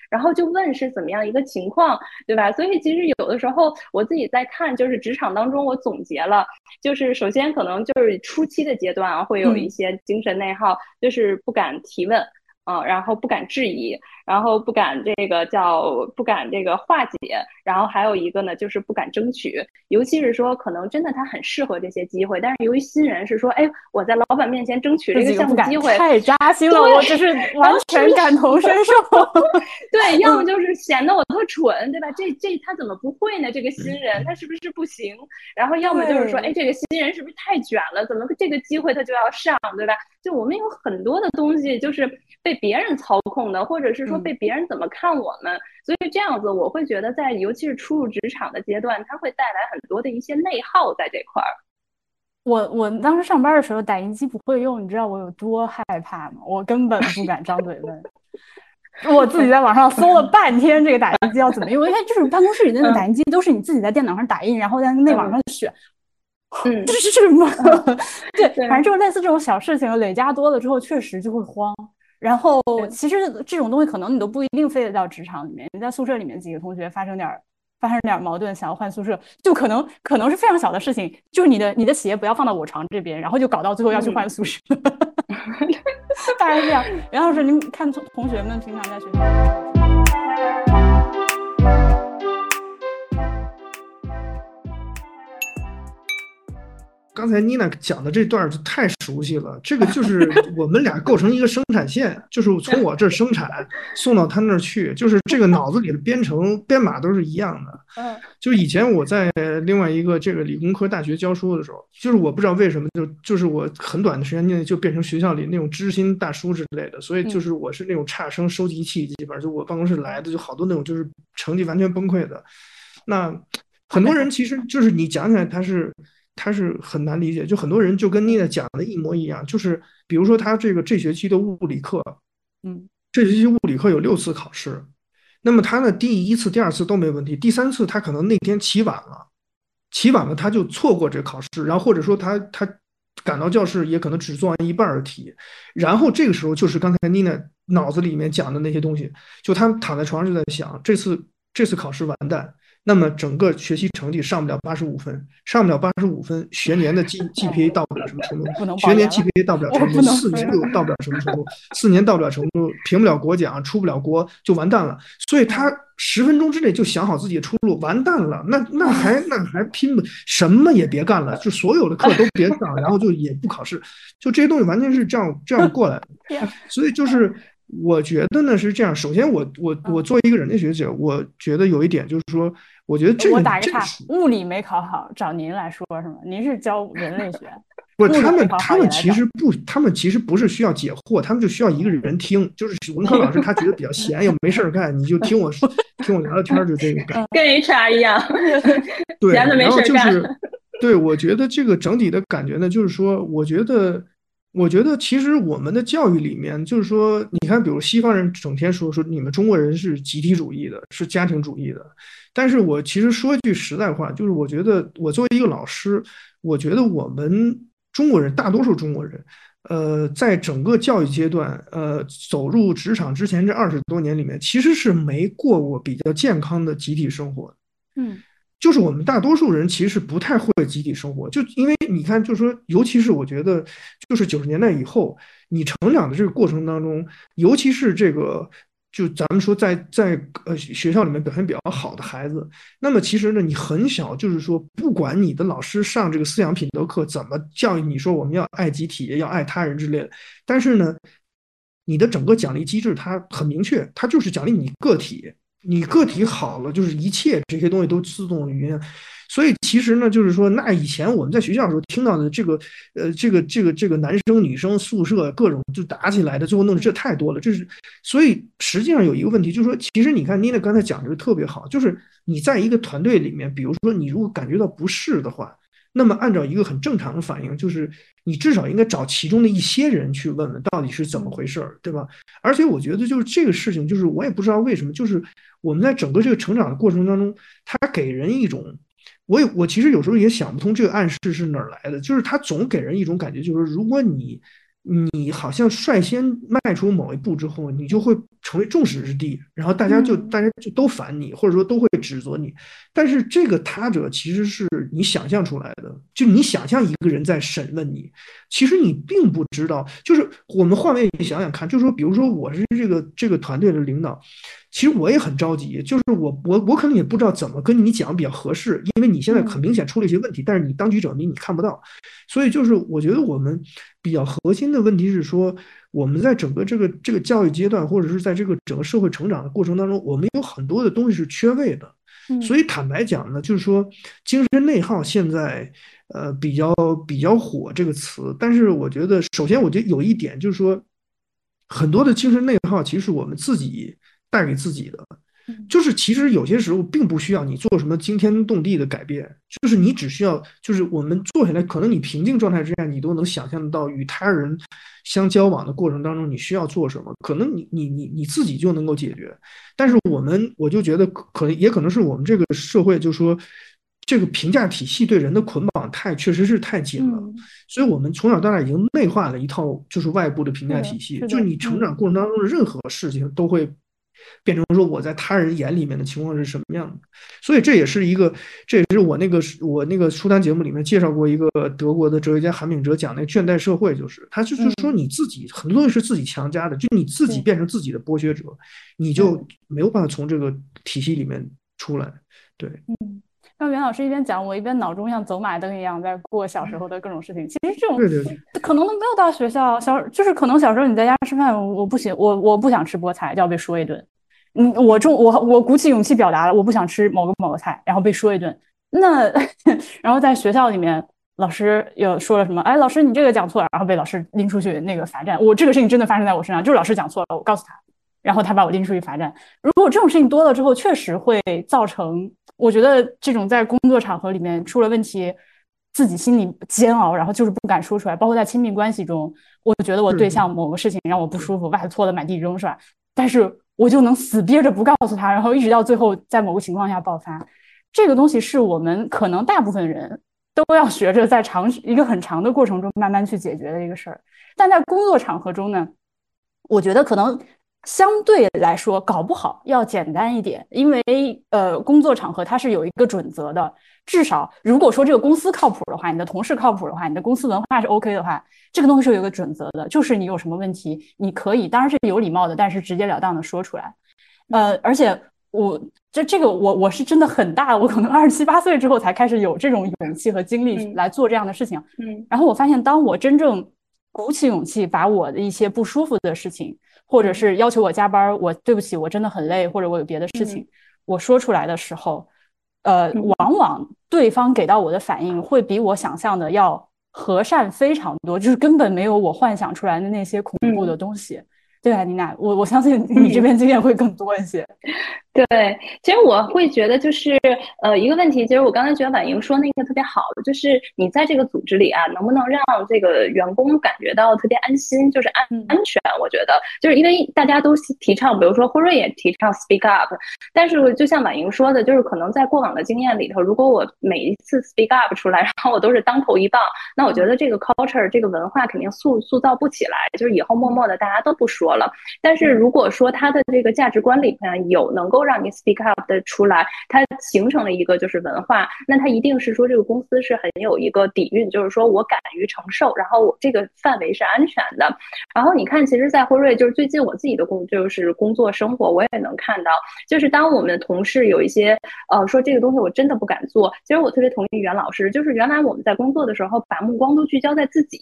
然后就问是怎么样一个情况，对吧？所以其实有的时候我自己在看，就是职场当中，我总结了，就是首先可能就是初期的阶段啊，会有一些精神内耗，就是不敢提问，嗯，然后不敢质疑。然后不敢这个叫不敢这个化解，然后还有一个呢，就是不敢争取，尤其是说可能真的他很适合这些机会，但是由于新人是说，哎，我在老板面前争取这个项目机会，
太扎心了，我就是 [laughs] 完全感同身受。[laughs] [laughs]
对，要么就是显得我特蠢，对吧？这这他怎么不会呢？这个新人他是不是不行？然后要么就是说，哎，这个新人是不是太卷了？怎么这个机会他就要上，对吧？就我们有很多的东西就是被别人操控的，或者是说。被别人怎么看我们？所以这样子，我会觉得在尤其是初入职场的阶段，它会带来很多的一些内耗在这块儿。
我我当时上班的时候，打印机不会用，你知道我有多害怕吗？我根本不敢张嘴问。我自己在网上搜了半天，这个打印机要怎么用？因为就是办公室里那个打印机都是你自己在电脑上打印，然后在内网上选。
嗯，[laughs]
这是什么？[laughs] 对，反正就是类似这种小事情累加多了之后，确实就会慌。然后，其实这种东西可能你都不一定非得到职场里面，你在宿舍里面几个同学发生点发生点矛盾，想要换宿舍，就可能可能是非常小的事情，就是你的你的鞋不要放到我床这边，然后就搞到最后要去换宿舍，[laughs] 大概是这样。袁老师，您看同同学们平常在学校。
刚才妮娜讲的这段就太熟悉了，这个就是我们俩构成一个生产线，就是从我这儿生产送到他那儿去，就是这个脑子里的编程编码都是一样的。
嗯，
就以前我在另外一个这个理工科大学教书的时候，就是我不知道为什么就就是我很短的时间内就变成学校里那种知心大叔之类的，所以就是我是那种差生收集器，基本上就我办公室来的就好多那种就是成绩完全崩溃的。那很多人其实就是你讲起来他是。他是很难理解，就很多人就跟妮娜讲的一模一样，就是比如说他这个这学期的物理课，
嗯，
这学期物理课有六次考试，那么他呢第一次、第二次都没问题，第三次他可能那天起晚了，起晚了他就错过这考试，然后或者说他他赶到教室也可能只做完一半的题，然后这个时候就是刚才妮娜脑子里面讲的那些东西，就他躺在床上就在想，这次这次考试完蛋。那么整个学习成绩上不了八十五分，上不了八十五分，学年的 G [laughs] GPA 到不了什么程度，学年 GPA 到不了程度，四年又到不了什么程度，四年到不了程度，评不了国奖，出不了国就完蛋了。所以他十分钟之内就想好自己的出路，完蛋了，那那还那还拼不什么也别干了，就所有的课都别上，然后就也不考试，就这些东西完全是这样这样过来的。[laughs] 所以就是我觉得呢是这样，首先我我我作为一个人类学者，我觉得有一点就是说。我觉得这个
我打个岔，物理没考好，找您来说是吗？您是教人类学，
不他们，他们其实不，他们其实不是需要解惑，他们就需要一个人听，就是文科老师他觉得比较闲，又没事儿干，你就听我听我聊聊天，就这个感觉，
跟 HR 一样，
对，然后就是，对我觉得这个整体的感觉呢，就是说，我觉得，我觉得其实我们的教育里面，就是说，你看，比如西方人整天说说你们中国人是集体主义的，是家庭主义的。但是我其实说句实在话，就是我觉得我作为一个老师，我觉得我们中国人，大多数中国人，呃，在整个教育阶段，呃，走入职场之前这二十多年里面，其实是没过过比较健康的集体生活。
嗯，
就是我们大多数人其实不太会集体生活，就因为你看，就是说，尤其是我觉得，就是九十年代以后，你成长的这个过程当中，尤其是这个。就咱们说，在在呃学校里面表现比较好的孩子，那么其实呢，你很小就是说，不管你的老师上这个思想品德课怎么教育你说我们要爱集体，要爱他人之类的，但是呢，你的整个奖励机制它很明确，它就是奖励你个体，你个体好了，就是一切这些东西都自动云。所以其实呢，就是说，那以前我们在学校的时候听到的这个，呃，这个这个这个男生女生宿舍各种就打起来的，最后弄的这太多了。这是，所以实际上有一个问题，就是说，其实你看妮娜刚才讲的特别好，就是你在一个团队里面，比如说你如果感觉到不适的话，那么按照一个很正常的反应，就是你至少应该找其中的一些人去问问到底是怎么回事儿，对吧？而且我觉得就是这个事情，就是我也不知道为什么，就是我们在整个这个成长的过程当中，它给人一种。我也我其实有时候也想不通这个暗示是哪儿来的，就是它总给人一种感觉，就是如果你你好像率先迈出某一步之后，你就会成为众矢之的，然后大家就大家就都烦你，或者说都会指责你。但是这个他者其实是你想象出来的，就你想象一个人在审问你，其实你并不知道。就是我们换位想想看，就是说，比如说我是这个这个团队的领导。其实我也很着急，就是我我我可能也不知道怎么跟你讲比较合适，因为你现在很明显出了一些问题，但是你当局者迷你看不到，所以就是我觉得我们比较核心的问题是说，我们在整个这个这个教育阶段，或者是在这个整个社会成长的过程当中，我们有很多的东西是缺位的，所以坦白讲呢，就是说精神内耗现在呃比较比较火这个词，但是我觉得首先我觉得有一点就是说，很多的精神内耗其实我们自己。带给自己的，就是其实有些时候并不需要你做什么惊天动地的改变，就是你只需要，就是我们坐下来，可能你平静状态之下，你都能想象得到与他人相交往的过程当中，你需要做什么，可能你你你你自己就能够解决。但是我们我就觉得，可能也可能是我们这个社会，就说这个评价体系对人的捆绑太确实是太紧了，所以我们从小到大已经内化了一套就是外部的评价体系，就是你成长过程当中的任何事情都会。变成说我在他人眼里面的情况是什么样的。所以这也是一个，这也是我那个我那个书单节目里面介绍过一个德国的哲学家韩炳哲讲那个倦怠社会，就是他就是说你自己很多东西是自己强加的，就你自己变成自己的剥削者，你就没有办法从这个体系里面出来。对，
嗯。那袁老师一边讲，我一边脑中像走马灯一样在过小时候的各种事情。其实这种可能都没有到学校小，就是可能小时候你在家吃饭，我不行，我我不想吃菠菜，就要被说一顿。嗯，我中我我鼓起勇气表达了我不想吃某个某个菜，然后被说一顿。那 [laughs] 然后在学校里面，老师又说了什么？哎，老师你这个讲错了，然后被老师拎出去那个罚站。我这个事情真的发生在我身上，就是老师讲错了，我告诉他，然后他把我拎出去罚站。如果这种事情多了之后，确实会造成。我觉得这种在工作场合里面出了问题，自己心里煎熬，然后就是不敢说出来。包括在亲密关系中，我觉得我对象某个事情让我不舒服，袜子脱了满地扔，是吧？但是我就能死憋着不告诉他，然后一直到最后在某个情况下爆发。这个东西是我们可能大部分人都要学着在长一个很长的过程中慢慢去解决的一个事儿。但在工作场合中呢，我觉得可能。相对来说，搞不好要简单一点，因为呃，工作场合它是有一个准则的。至少如果说这个公司靠谱的话，你的同事靠谱的话，你的公司文化是 OK 的话，这个东西是有一个准则的，就是你有什么问题，你可以当然是有礼貌的，但是直截了当的说出来。呃，而且我这这个我我是真的很大，我可能二十七八岁之后才开始有这种勇气和精力来做这样的事情。嗯，然后我发现，当我真正鼓起勇气把我的一些不舒服的事情。或者是要求我加班，我对不起，我真的很累，或者我有别的事情，我说出来的时候，呃，往往对方给到我的反应会比我想象的要和善非常多，就是根本没有我幻想出来的那些恐怖的东西。对啊，妮娜，我我相信你这边经验会更多一些。
对，其实我会觉得就是呃一个问题，其实我刚才觉得婉莹说那个特别好，就是你在这个组织里啊，能不能让这个员工感觉到特别安心，就是安安全？我觉得就是因为大家都提倡，比如说辉瑞也提倡 speak up，但是就像婉莹说的，就是可能在过往的经验里头，如果我每一次 speak up 出来，[laughs] 然后我都是当头一棒，那我觉得这个 culture 这个文化肯定塑塑造不起来，就是以后默默的大家都不说了。但是如果说他的这个价值观里面有能够让你 speak up 的出来，它形成了一个就是文化，那它一定是说这个公司是很有一个底蕴，就是说我敢于承受，然后我这个范围是安全的。然后你看，其实，在辉瑞就是最近我自己的工就是工作生活，我也能看到，就是当我们同事有一些呃说这个东西我真的不敢做，其实我特别同意袁老师，就是原来我们在工作的时候把目光都聚焦在自己，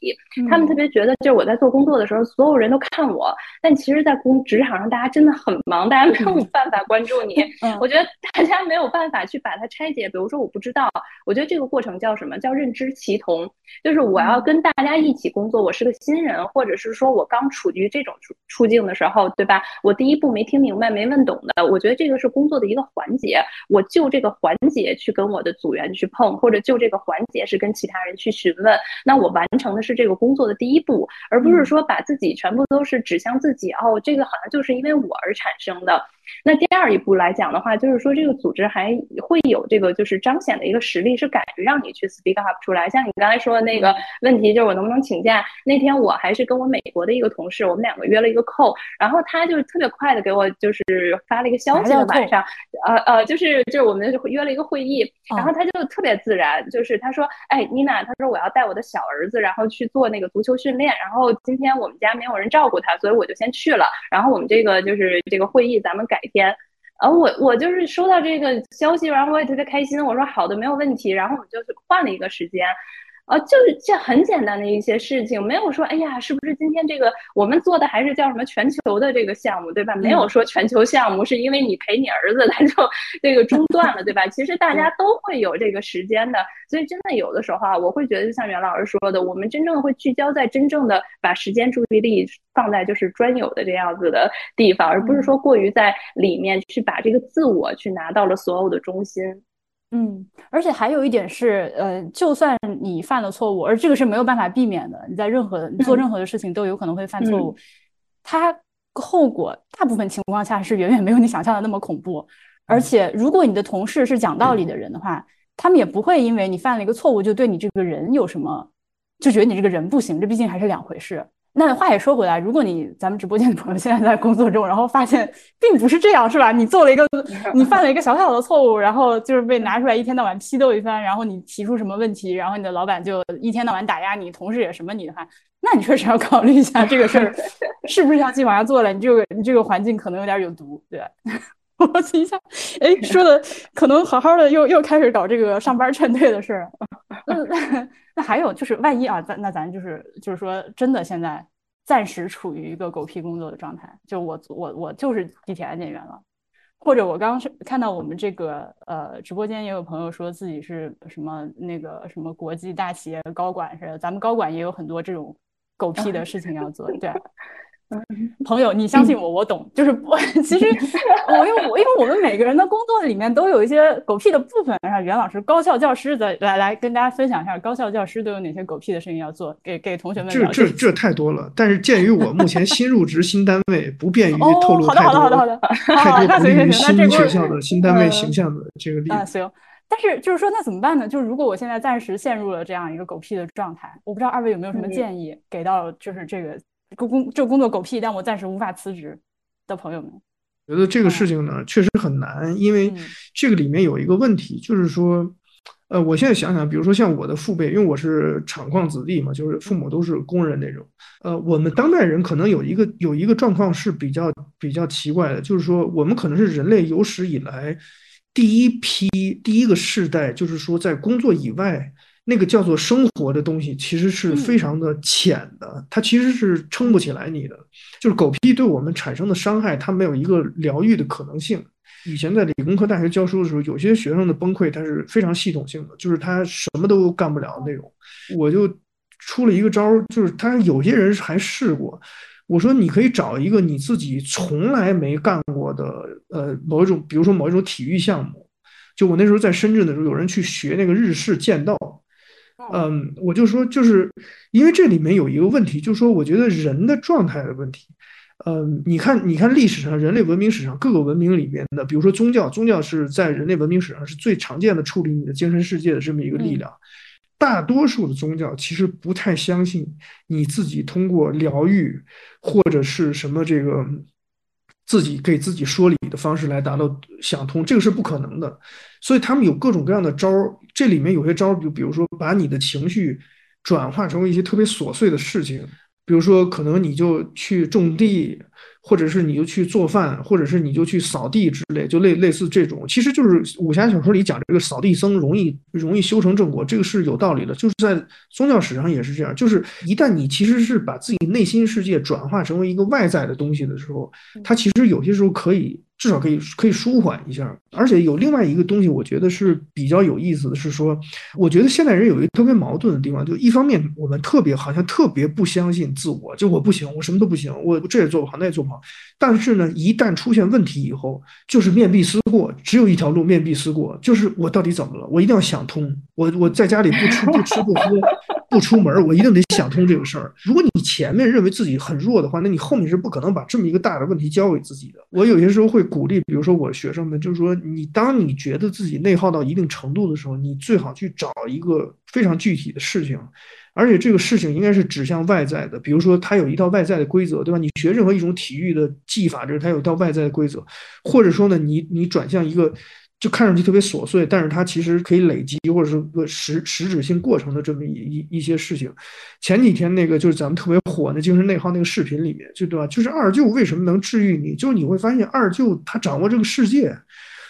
他们特别觉得就是我在做工作的时候所有人都看我，但其实，在工职场上大家真的很忙，大家没有办法关注你。[laughs] 我觉得大家没有办法去把它拆解。比如说，我不知道，我觉得这个过程叫什么？叫认知齐同，就是我要跟大家一起工作。我是个新人，或者是说我刚处于这种处处境的时候，对吧？我第一步没听明白、没问懂的，我觉得这个是工作的一个环节。我就这个环节去跟我的组员去碰，或者就这个环节是跟其他人去询问。那我完成的是这个工作的第一步，而不是说把自己全部都是指向自己。哦，这个好像就是因为我而产生的。那第二一步来讲的话，就是说这个组织还会有这个就是彰显的一个实力，是敢于让你去 speak up 出来。像你刚才说的那个问题，就是我能不能请假？那天我还是跟我美国的一个同事，我们两个约了一个 call，然后他就特别快的给我就是发了一个消息，晚上，呃呃，就是就是我们约了一个会议，然后他就特别自然，就是他说，哎，妮娜，他说我要带我的小儿子，然后去做那个足球训练，然后今天我们家没有人照顾他，所以我就先去了。然后我们这个就是这个会议，咱们改天。然后我我就是收到这个消息，然后我也特别开心。我说好的，没有问题。然后我们就是换了一个时间。呃，就是这很简单的一些事情，没有说，哎呀，是不是今天这个我们做的还是叫什么全球的这个项目，对吧？没有说全球项目是因为你陪你儿子他就这个中断了，对吧？其实大家都会有这个时间的，所以真的有的时候啊，我会觉得就像袁老师说的，我们真正会聚焦在真正的把时间注意力放在就是专有的这样子的地方，而不是说过于在里面去把这个自我去拿到了所有的中心。
嗯，而且还有一点是，呃，就算你犯了错误，而这个是没有办法避免的，你在任何你做任何的事情都有可能会犯错误，它后果大部分情况下是远远没有你想象的那么恐怖。而且，如果你的同事是讲道理的人的话，他们也不会因为你犯了一个错误就对你这个人有什么，就觉得你这个人不行，这毕竟还是两回事。那话也说回来，如果你咱们直播间的朋友现在在工作中，然后发现并不是这样，是吧？你做了一个，你犯了一个小小的错误，然后就是被拿出来一天到晚批斗一番，然后你提出什么问题，然后你的老板就一天到晚打压你，同事也什么你的话，那你确实要考虑一下这个事儿 [laughs] 是不是要继续往下做了，你这个你这个环境可能有点有毒，对吧？[laughs] 我听一下，哎，说的可能好好的，又又开始搞这个上班劝退的事儿。那 [laughs] 那还有就是，万一啊，咱那咱就是就是说，真的现在暂时处于一个狗屁工作的状态，就我我我就是地铁安检员了，或者我刚是看到我们这个呃直播间也有朋友说自己是什么那个什么国际大企业高管似的，咱们高管也有很多这种狗屁的事情要做，对。朋友，你相信我，我懂。就是我 [laughs] 其实我因为我因为我们每个人的工作里面都有一些狗屁的部分。让袁老师，高校教师的来来跟大家分享一下，高校教师都有哪些狗屁的事情要做，给给同学们。
这这这太多了。但是鉴于我目前新入职新单位，不便于透露太多
好的好的好的
太多关于新学校的新单位形象的这个例子。
行。但是就是说，那怎么办呢？就是如果我现在暂时陷入了这样一个狗屁的状态，我不知道二位有没有什么建议给到，就是这个。工工这工作狗屁，但我暂时无法辞职的朋友们，
觉得这个事情呢确实很难，因为这个里面有一个问题，就是说，呃，我现在想想，比如说像我的父辈，因为我是厂矿子弟嘛，就是父母都是工人那种，呃，我们当代人可能有一个有一个状况是比较比较奇怪的，就是说我们可能是人类有史以来第一批第一个世代，就是说在工作以外。那个叫做生活的东西，其实是非常的浅的，它其实是撑不起来你的。就是狗屁对我们产生的伤害，它没有一个疗愈的可能性。以前在理工科大学教书的时候，有些学生的崩溃，它是非常系统性的，就是他什么都干不了那种。我就出了一个招儿，就是他有些人还试过，我说你可以找一个你自己从来没干过的，呃，某一种，比如说某一种体育项目。就我那时候在深圳的时候，有人去学那个日式剑道。嗯，我就说，就是因为这里面有一个问题，就是说，我觉得人的状态的问题。嗯，你看，你看历史上人类文明史上各个文明里面的，比如说宗教，宗教是在人类文明史上是最常见的处理你的精神世界的这么一个力量。大多数的宗教其实不太相信你自己通过疗愈或者是什么这个自己给自己说理的方式来达到想通，这个是不可能的。所以他们有各种各样的招儿，这里面有些招儿，就比如说把你的情绪转化成为一些特别琐碎的事情，比如说可能你就去种地。或者是你就去做饭，或者是你就去扫地之类，就类类似这种，其实就是武侠小说里讲这个扫地僧容易容易修成正果，这个是有道理的。就是在宗教史上也是这样，就是一旦你其实是把自己内心世界转化成为一个外在的东西的时候，它其实有些时候可以至少可以可以舒缓一下。而且有另外一个东西，我觉得是比较有意思的是说，我觉得现代人有一个特别矛盾的地方，就一方面我们特别好像特别不相信自我，就我不行，我什么都不行，我这也做不好，那也做不好。但是呢，一旦出现问题以后，就是面壁思过，只有一条路，面壁思过，就是我到底怎么了？我一定要想通。我我在家里不吃不吃不喝不出门，我一定得想通这个事儿。如果你前面认为自己很弱的话，那你后面是不可能把这么一个大的问题交给自己的。我有些时候会鼓励，比如说我学生们，就是说，你当你觉得自己内耗到一定程度的时候，你最好去找一个非常具体的事情。而且这个事情应该是指向外在的，比如说它有一套外在的规则，对吧？你学任何一种体育的技法，就是它有一套外在的规则，或者说呢，你你转向一个就看上去特别琐碎，但是它其实可以累积或者是个实实质性过程的这么一一一些事情。前几天那个就是咱们特别火的精神内耗那个视频里面，就对吧？就是二舅为什么能治愈你？就是你会发现二舅他掌握这个世界。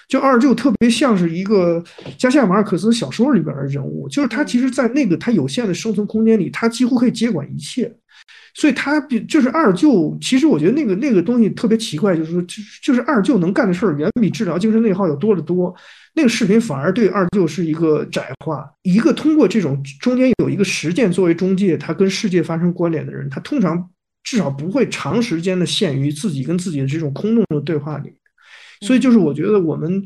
就二舅特别像是一个加西亚马尔克斯小说里边的人物，就是他其实，在那个他有限的生存空间里，他几乎可以接管一切，所以他比就是二舅。其实我觉得那个那个东西特别奇怪，就是说，就是二舅能干的事儿远比治疗精神内耗要多得多。那个视频反而对二舅是一个窄化，一个通过这种中间有一个实践作为中介，他跟世界发生关联的人，他通常至少不会长时间的陷于自己跟自己的这种空洞的对话里。所以就是我觉得我们，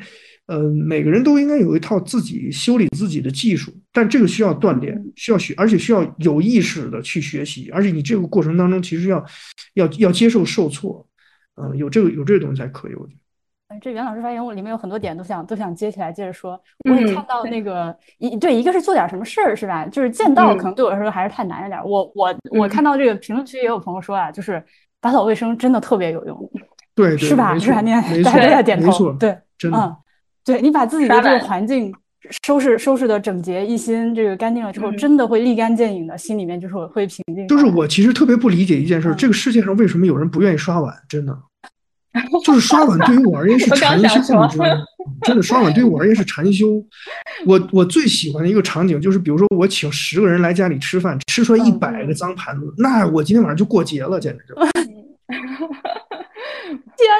呃，每个人都应该有一套自己修理自己的技术，但这个需要锻炼，需要学，而且需要有意识的去学习，而且你这个过程当中其实要，要要接受受挫，嗯，有这个有这个东西才可以，我觉得。
这袁老师发言，我里面有很多点都想都想接起来接着说。我也看到那个一对，一个是做点什么事儿是吧？就是见到可能对我来说还是太难了点。我我我看到这个评论区也有朋友说啊，就是打扫卫生真的特别有用，
对，
是吧？是吧？你
大
家都在点头，对，
真的，
对你把自己的这个环境收拾收拾的整洁一新，这个干净了之后，真的会立竿见影的，心里面就是会平静。
就是我其实特别不理解一件事，这个世界上为什么有人不愿意刷碗？真的。[laughs] 就是刷碗对于我而言是禅修，你知道吗？[laughs] 真的刷碗对于我而言是禅修。我我最喜欢的一个场景就是，比如说我请十个人来家里吃饭，吃出来一百个脏盘子，那我今天晚上就过节了，简直就。[laughs]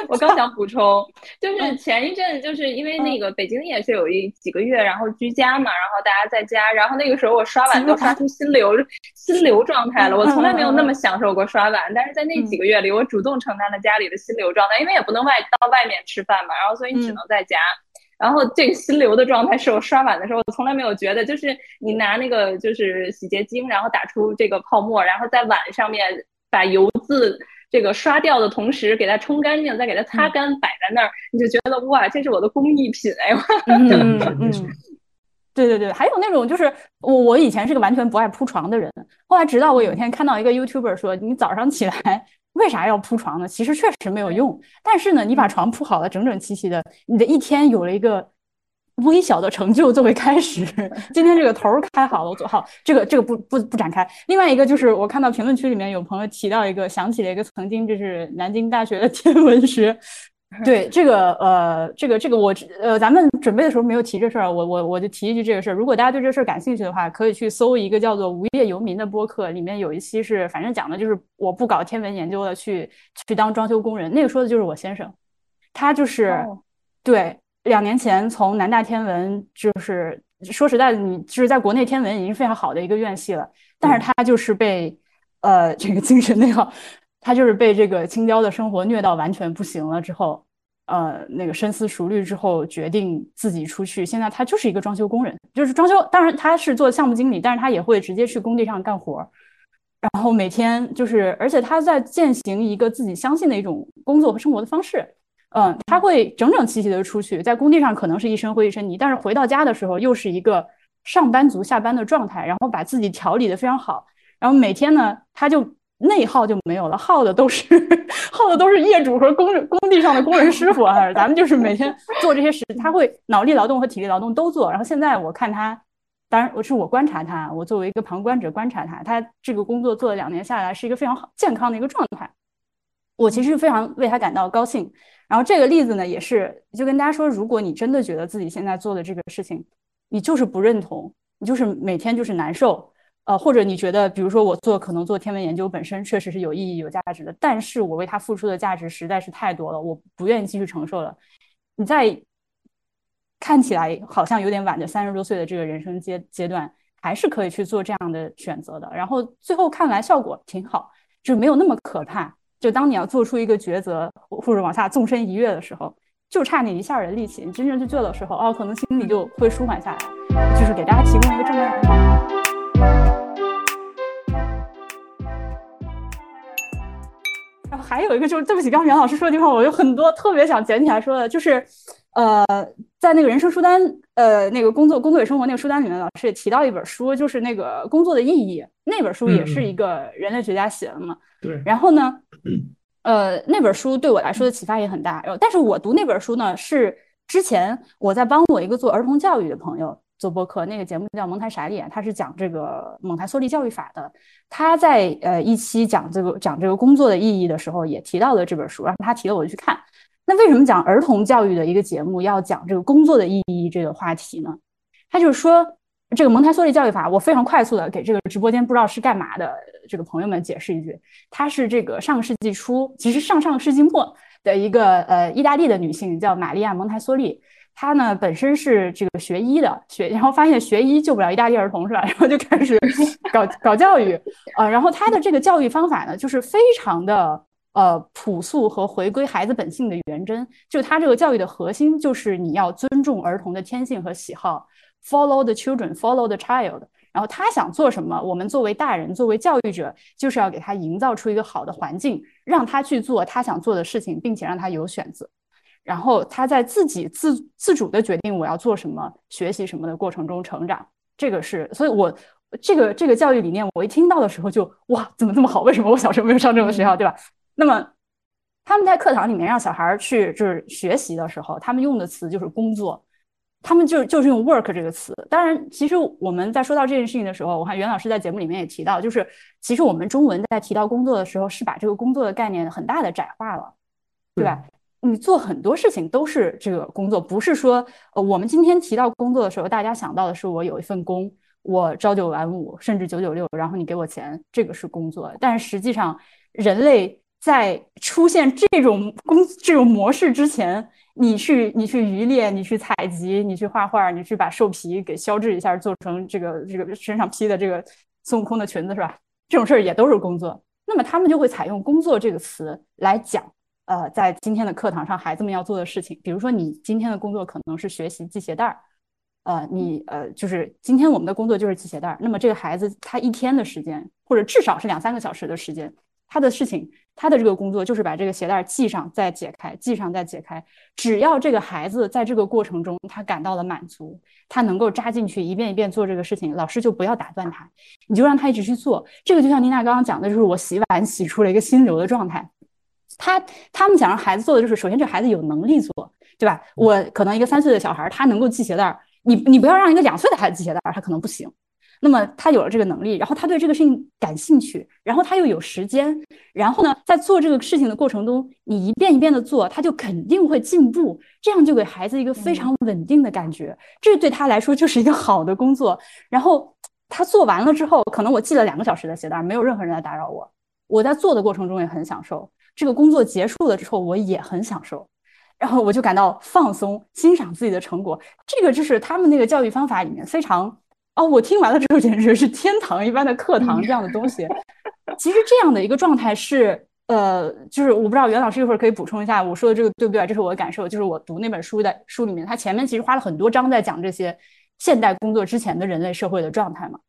我刚想补充，就是前一阵，就是因为那个北京也是有一几个月，然后居家嘛，然后大家在家，然后那个时候我刷碗都刷出心流心流状态了。我从来没有那么享受过刷碗，但是在那几个月里，我主动承担了家里的心流状态，因为也不能外到外面吃饭嘛，然后所以你只能在家。然后这个心流的状态是我刷碗的时候，我从来没有觉得，就是你拿那个就是洗洁精，然后打出这个泡沫，然后在碗上面把油渍。这个刷掉的同时，给它冲干净，再给它擦干，摆在那儿，你就觉得哇，这是我的工艺品哎！[laughs]
嗯嗯，对对对，还有那种就是我我以前是个完全不爱铺床的人，后来直到我有一天看到一个 YouTuber 说，你早上起来 [laughs] 为啥要铺床呢？其实确实没有用，但是呢，你把床铺好了，整整齐齐的，你的一天有了一个。微小的成就作为开始，[laughs] 今天这个头开好了，我做好这个这个不不不展开。另外一个就是我看到评论区里面有朋友提到一个，想起了一个曾经就是南京大学的天文学。[laughs] 对这个呃这个这个我呃咱们准备的时候没有提这事儿，我我我就提一句这个事儿。如果大家对这事儿感兴趣的话，可以去搜一个叫做《无业游民》的播客，里面有一期是反正讲的就是我不搞天文研究了，去去当装修工人。那个说的就是我先生，他就是对。两年前从南大天文，就是说实在的，你就是在国内天文已经非常好的一个院系了，但是他就是被呃这个精神内耗，他就是被这个青椒的生活虐到完全不行了之后，呃那个深思熟虑之后决定自己出去，现在他就是一个装修工人，就是装修，当然他是做项目经理，但是他也会直接去工地上干活，然后每天就是，而且他在践行一个自己相信的一种工作和生活的方式。嗯，他会整整齐齐的出去，在工地上可能是一身灰一身泥，但是回到家的时候又是一个上班族下班的状态，然后把自己调理的非常好，然后每天呢，他就内耗就没有了，耗的都是耗的都是业主和工工地上的工人师傅啊，咱们就是每天做这些事，他会脑力劳动和体力劳动都做，然后现在我看他，当然我是我观察他，我作为一个旁观者观察他，他这个工作做了两年下来是一个非常好健康的一个状态，我其实非常为他感到高兴。然后这个例子呢，也是就跟大家说，如果你真的觉得自己现在做的这个事情，你就是不认同，你就是每天就是难受，呃，或者你觉得，比如说我做可能做天文研究本身确实是有意义、有价值的，但是我为它付出的价值实在是太多了，我不愿意继续承受了。你在看起来好像有点晚的三十多岁的这个人生阶阶段，还是可以去做这样的选择的。然后最后看来效果挺好，就没有那么可怕。就当你要做出一个抉择，或者往下纵身一跃的时候，就差那一下的力气。你真正去做的时候，哦，可能心里就会舒缓下来。就是给大家提供一个正面的。然后还有一个就是，对不起，刚刚袁老师说的地方，我有很多特别想捡起来说的，就是，呃，在那个人生书单，呃，那个工作、工作与生活那个书单里面，老师也提到一本书，就是那个工作的意义。那本书也是一个人类学家写的嘛。
对。
然后呢？呃，那本书对我来说的启发也很大。然后，但是我读那本书呢，是之前我在帮我一个做儿童教育的朋友做播客，那个节目叫蒙台傻脸，他是讲这个蒙台梭利教育法的。他在呃一期讲这个讲这个工作的意义的时候，也提到了这本书，然后他提了我就去看。那为什么讲儿童教育的一个节目要讲这个工作的意义这个话题呢？他就是说。这个蒙台梭利教育法，我非常快速的给这个直播间不知道是干嘛的这个朋友们解释一句，她是这个上个世纪初，其实上上世纪末的一个呃意大利的女性，叫玛利亚蒙台梭利。她呢本身是这个学医的，学然后发现学医救不了意大利儿童是吧？[laughs] 然后就开始搞搞教育，呃，然后她的这个教育方法呢，就是非常的呃朴素和回归孩子本性的原真。就她这个教育的核心就是你要尊重儿童的天性和喜好。Follow the children, follow the child。然后他想做什么，我们作为大人，作为教育者，就是要给他营造出一个好的环境，让他去做他想做的事情，并且让他有选择。然后他在自己自自主的决定我要做什么、学习什么的过程中成长，这个是，所以我这个这个教育理念，我一听到的时候就哇，怎么这么好？为什么我小时候没有上这种学校，对吧？那么他们在课堂里面让小孩去就是学习的时候，他们用的词就是工作，他们就就是用 work 这个词。当然，其实我们在说到这件事情的时候，我看袁老师在节目里面也提到，就是其实我们中文在提到工作的时候，是把这个工作的概念很大的窄化了，对吧？你做很多事情都是这个工作，不是说呃，我们今天提到工作的时候，大家想到的是我有一份工，我朝九晚五，甚至九九六，然后你给我钱，这个是工作。但实际上，人类在出现这种工这种模式之前，你去你去渔猎，你去采集，你去画画，你去把兽皮给削制一下，做成这个这个身上披的这个孙悟空的裙子，是吧？这种事儿也都是工作。那么他们就会采用“工作”这个词来讲。呃，在今天的课堂上，孩子们要做的事情，比如说你今天的工作可能是学习系鞋带儿，呃，你呃，就是今天我们的工作就是系鞋带儿。那么这个孩子他一天的时间，或者至少是两三个小时的时间，他的事情，他的这个工作就是把这个鞋带系上再解开，系上再解开。只要这个孩子在这个过程中他感到了满足，他能够扎进去一遍一遍做这个事情，老师就不要打断他，你就让他一直去做。这个就像妮娜刚刚讲的，就是我洗碗洗出了一个心流的状态。他他们想让孩子做的就是，首先这孩子有能力做，对吧？我可能一个三岁的小孩，他能够系鞋带儿，你你不要让一个两岁的孩子系鞋带儿，他可能不行。那么他有了这个能力，然后他对这个事情感兴趣，然后他又有时间，然后呢，在做这个事情的过程中，你一遍一遍的做，他就肯定会进步，这样就给孩子一个非常稳定的感觉，这对他来说就是一个好的工作。然后他做完了之后，可能我系了两个小时的鞋带儿，没有任何人来打扰我，我在做的过程中也很享受。这个工作结束了之后，我也很享受，然后我就感到放松，欣赏自己的成果。这个就是他们那个教育方法里面非常哦，我听完了之后简直是天堂一般的课堂这样的东西。其实这样的一个状态是呃，就是我不知道袁老师一会儿可以补充一下我说的这个对不对？这是我的感受，就是我读那本书的书里面，他前面其实花了很多章在讲这些现代工作之前的人类社会的状态嘛。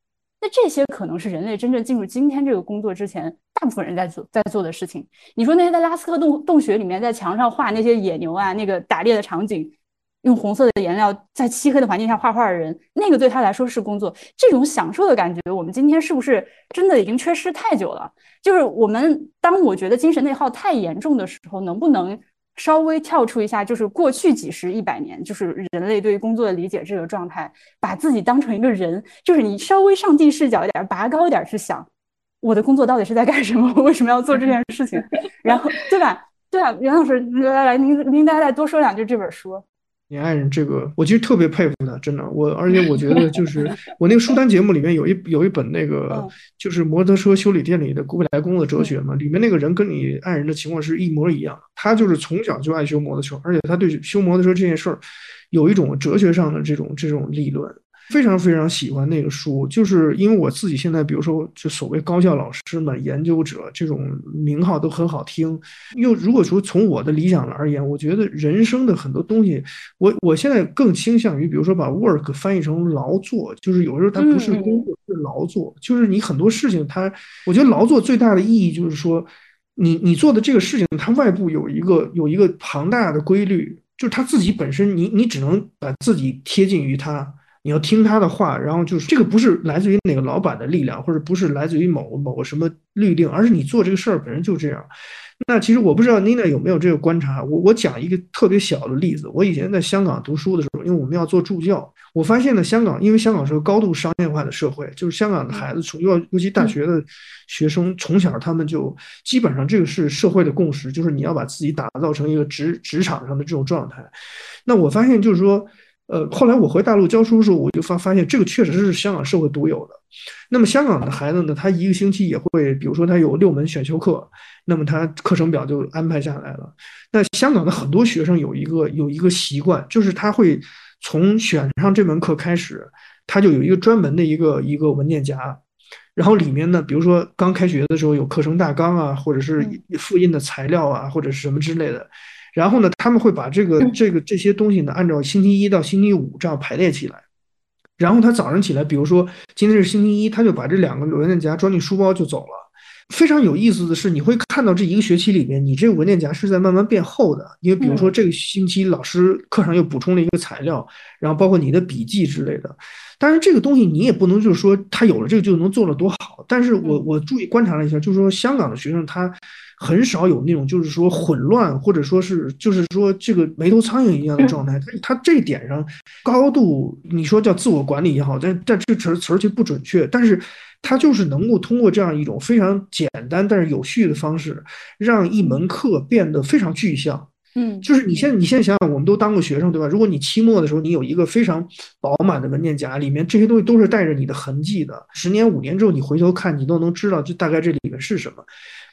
那这些可能是人类真正进入今天这个工作之前，大部分人在做在做的事情。你说那些在拉斯克洞洞穴里面在墙上画那些野牛啊，那个打猎的场景，用红色的颜料在漆黑的环境下画画的人，那个对他来说是工作。这种享受的感觉，我们今天是不是真的已经缺失太久了？就是我们当我觉得精神内耗太严重的时候，能不能？稍微跳出一下，就是过去几十一百年，就是人类对于工作的理解这个状态，把自己当成一个人，就是你稍微上帝视角一点，拔高一点去想，我的工作到底是在干什么？我 [laughs] 为什么要做这件事情？[laughs] 然后，对吧？对啊，袁老师，来来来，您您大家再多说两句这本书。
你爱人这个，我其实特别佩服他，真的。我而且我觉得，就是 [laughs] 我那个书单节目里面有一有一本那个，就是摩托车修理店里的未来工的哲学嘛，里面那个人跟你爱人的情况是一模一样。他就是从小就爱修摩托车，而且他对修摩托车这件事儿有一种哲学上的这种这种理论。非常非常喜欢那个书，就是因为我自己现在，比如说，就所谓高校老师们、研究者这种名号都很好听。又如果说从我的理想而言，我觉得人生的很多东西，我我现在更倾向于，比如说把 work 翻译成劳作，就是有时候它不是工作，是劳作，就是你很多事情，它我觉得劳作最大的意义就是说，你你做的这个事情，它外部有一个有一个庞大的规律，就是他自己本身，你你只能把自己贴近于他。你要听他的话，然后就是这个不是来自于哪个老板的力量，或者不是来自于某某个什么律令，而是你做这个事儿本身就这样。那其实我不知道妮娜有没有这个观察。我我讲一个特别小的例子。我以前在香港读书的时候，因为我们要做助教，我发现呢，香港因为香港是个高度商业化的社会，就是香港的孩子从尤尤其大学的学生从小他们就基本上这个是社会的共识，就是你要把自己打造成一个职职场上的这种状态。那我发现就是说。呃，后来我回大陆教书的时候，我就发发现这个确实是香港社会独有的。那么香港的孩子呢，他一个星期也会，比如说他有六门选修课，那么他课程表就安排下来了。那香港的很多学生有一个有一个习惯，就是他会从选上这门课开始，他就有一个专门的一个一个文件夹，然后里面呢，比如说刚开学的时候有课程大纲啊，或者是复印的材料啊，或者是什么之类的。然后呢，他们会把这个这个这些东西呢，按照星期一到星期五这样排列起来。然后他早上起来，比如说今天是星期一，他就把这两个文件夹装进书包就走了。非常有意思的是，你会看到这一个学期里面，你这个文件夹是在慢慢变厚的，因为比如说这个星期老师课上又补充了一个材料，然后包括你的笔记之类的。当然，这个东西你也不能就是说他有了这个就能做了多好。但是我我注意观察了一下，就是说香港的学生他很少有那种就是说混乱，或者说是就是说这个没头苍蝇一样的状态。他他这一点上高度，你说叫自我管理也好，但但这词词儿其实不准确，但是他就是能够通过这样一种非常简单但是有序的方式，让一门课变得非常具象。
嗯，
就是你现在你现在想想，我们都当过学生，对吧？如果你期末的时候你有一个非常饱满的文件夹，里面这些东西都是带着你的痕迹的，十年五年之后你回头看，你都能知道就大概这里面是什么。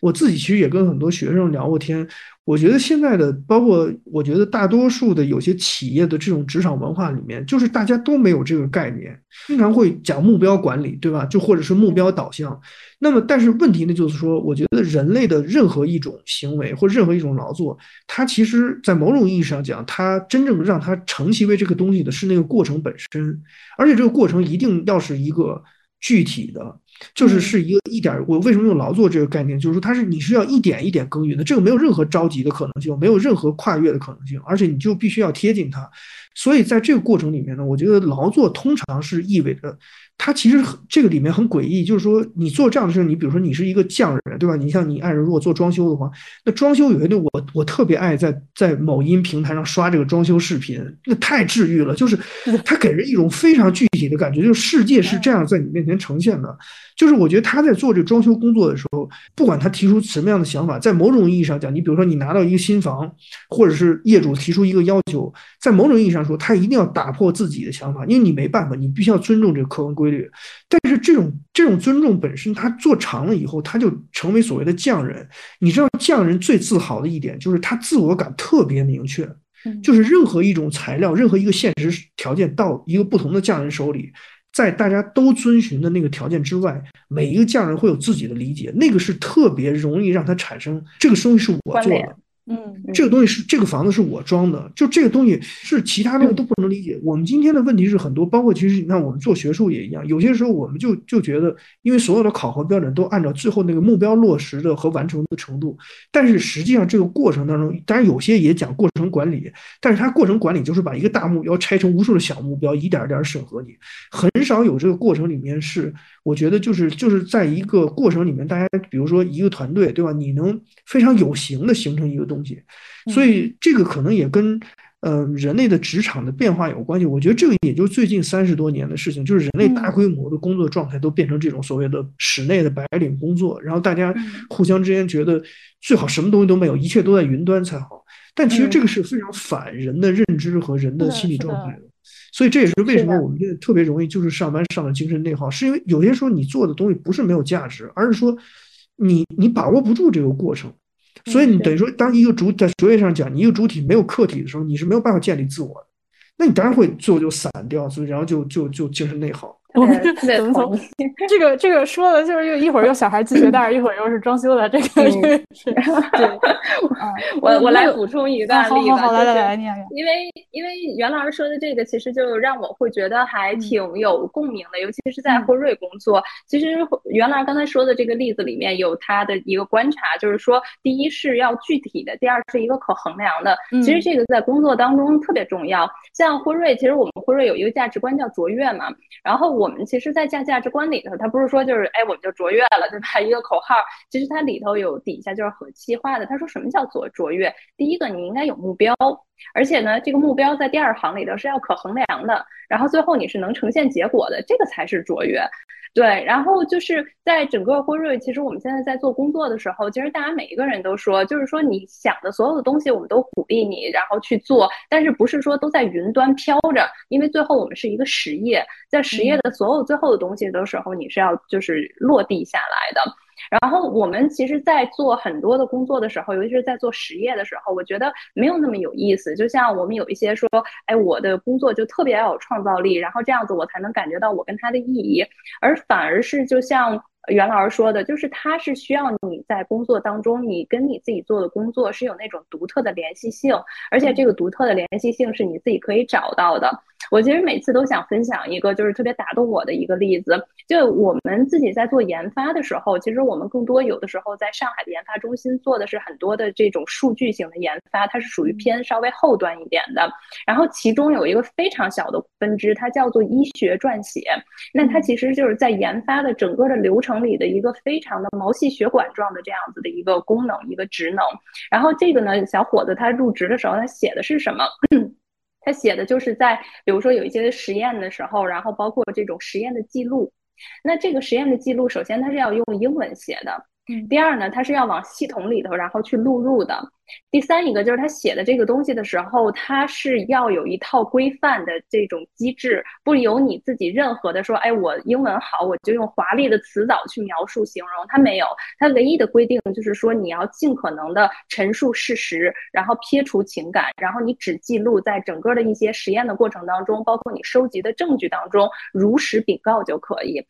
我自己其实也跟很多学生聊过天。我觉得现在的，包括我觉得大多数的有些企业的这种职场文化里面，就是大家都没有这个概念，经常会讲目标管理，对吧？就或者是目标导向。那么，但是问题呢，就是说，我觉得人类的任何一种行为或任何一种劳作，它其实在某种意义上讲，它真正让它成其为这个东西的是那个过程本身，而且这个过程一定要是一个具体的。就是是一个一点，我为什么用劳作这个概念？就是说它是你是要一点一点耕耘的，这个没有任何着急的可能性，没有任何跨越的可能性，而且你就必须要贴近它。所以在这个过程里面呢，我觉得劳作通常是意味着。它其实这个里面很诡异，就是说你做这样的事，你比如说你是一个匠人，对吧？你像你爱人如果做装修的话，那装修有一对我我特别爱在在某音平台上刷这个装修视频，那太治愈了，就是 [laughs] 它给人一种非常具体的感觉，就是世界是这样在你面前呈现的。就是我觉得他在做这个装修工作的时候，不管他提出什么样的想法，在某种意义上讲，你比如说你拿到一个新房，或者是业主提出一个要求，在某种意义上说，他一定要打破自己的想法，因为你没办法，你必须要尊重这个客观规。规律，但是这种这种尊重本身，他做长了以后，他就成为所谓的匠人。你知道，匠人最自豪的一点就是他自我感特别明确，就是任何一种材料，任何一个现实条件到一个不同的匠人手里，在大家都遵循的那个条件之外，每一个匠人会有自己的理解，那个是特别容易让他产生这个东西是我做的。
嗯，
这个东西是这个房子是我装的，就这个东西是其他东西都不能理解。我们今天的问题是很多，包括其实你看我们做学术也一样，有些时候我们就就觉得，因为所有的考核标准都按照最后那个目标落实的和完成的程度，但是实际上这个过程当中，当然有些也讲过程管理，但是它过程管理就是把一个大目标拆成无数的小目标，一点一点审核你，很少有这个过程里面是。我觉得就是就是在一个过程里面，大家比如说一个团队，对吧？你能非常有形的形成一个东西，所以这个可能也跟呃人类的职场的变化有关系。我觉得这个也就最近三十多年的事情，就是人类大规模的工作状态都变成这种所谓的室内的白领工作，然后大家互相之间觉得最好什么东西都没有，一切都在云端才好。但其实这个是非常反人的认知和人的心理状态的。所以这也是为什么我们现在特别容易就是上班上的精神内耗，是因为有些时候你做的东西不是没有价值，而是说你你把握不住这个过程，所以你等于说当一个主在哲学上讲，你一个主体没有客体的时候，你是没有办法建立自我的，那你当然会最后就散掉，所以然后就就就精神内耗。
我们怎么从这个这个说的，就是又一会儿又小孩系鞋带，一会儿又是装修的，这个这个 [laughs] 是。对，[laughs]
我我来补充一段例
子，来来来。
因为因为袁老师说的这个，其实就让我会觉得还挺有共鸣的，尤其是在辉瑞工作。其实袁老师刚才说的这个例子里面有他的一个观察，就是说，第一是要具体的，第二是一个可衡量的。其实这个在工作当中特别重要。像辉瑞，其实我们辉瑞有一个价值观叫卓越嘛，然后我。我们其实，在价价值观里头，它不是说就是哎，我们就卓越了，对吧？一个口号，其实它里头有底下就是很细化的。他说什么叫做卓越？第一个，你应该有目标，而且呢，这个目标在第二行里头是要可衡量的，然后最后你是能呈现结果的，这个才是卓越。对，然后就是在整个辉瑞，其实我们现在在做工作的时候，其实大家每一个人都说，就是说你想的所有的东西，我们都鼓励你，然后去做，但是不是说都在云端飘着？因为最后我们是一个实业，在实业的所有最后的东西的时候，你是要就是落地下来的。然后我们其实，在做很多的工作的时候，尤其是在做实业的时候，我觉得没有那么有意思。就像我们有一些说，哎，我的工作就特别要有创造力，然后这样子我才能感觉到我跟他的意义。而反而是就像袁老师说的，就是它是需要你在工作当中，你跟你自己做的工作是有那种独特的联系性，而且这个独特的联系性是你自己可以找到的。我其实每次都想分享一个就是特别打动我的一个例子，就我们自己在做研发的时候，其实我们更多有的时候在上海的研发中心做的是很多的这种数据型的研发，它是属于偏稍微后端一点的。然后其中有一个非常小的分支，它叫做医学撰写，那它其实就是在研发的整个的流程里的一个非常的毛细血管状的这样子的一个功能一个职能。然后这个呢，小伙子他入职的时候，他写的是什么？[coughs] 他写的就是在，比如说有一些实验的时候，然后包括这种实验的记录。那这个实验的记录，首先它是要用英文写的。第二呢，它是要往系统里头，然后去录入的。第三一个就是他写的这个东西的时候，它是要有一套规范的这种机制，不由你自己任何的说，哎，我英文好，我就用华丽的词藻去描述形容。它没有，它唯一的规定就是说，你要尽可能的陈述事实，然后撇除情感，然后你只记录在整个的一些实验的过程当中，包括你收集的证据当中，如实禀告就可以。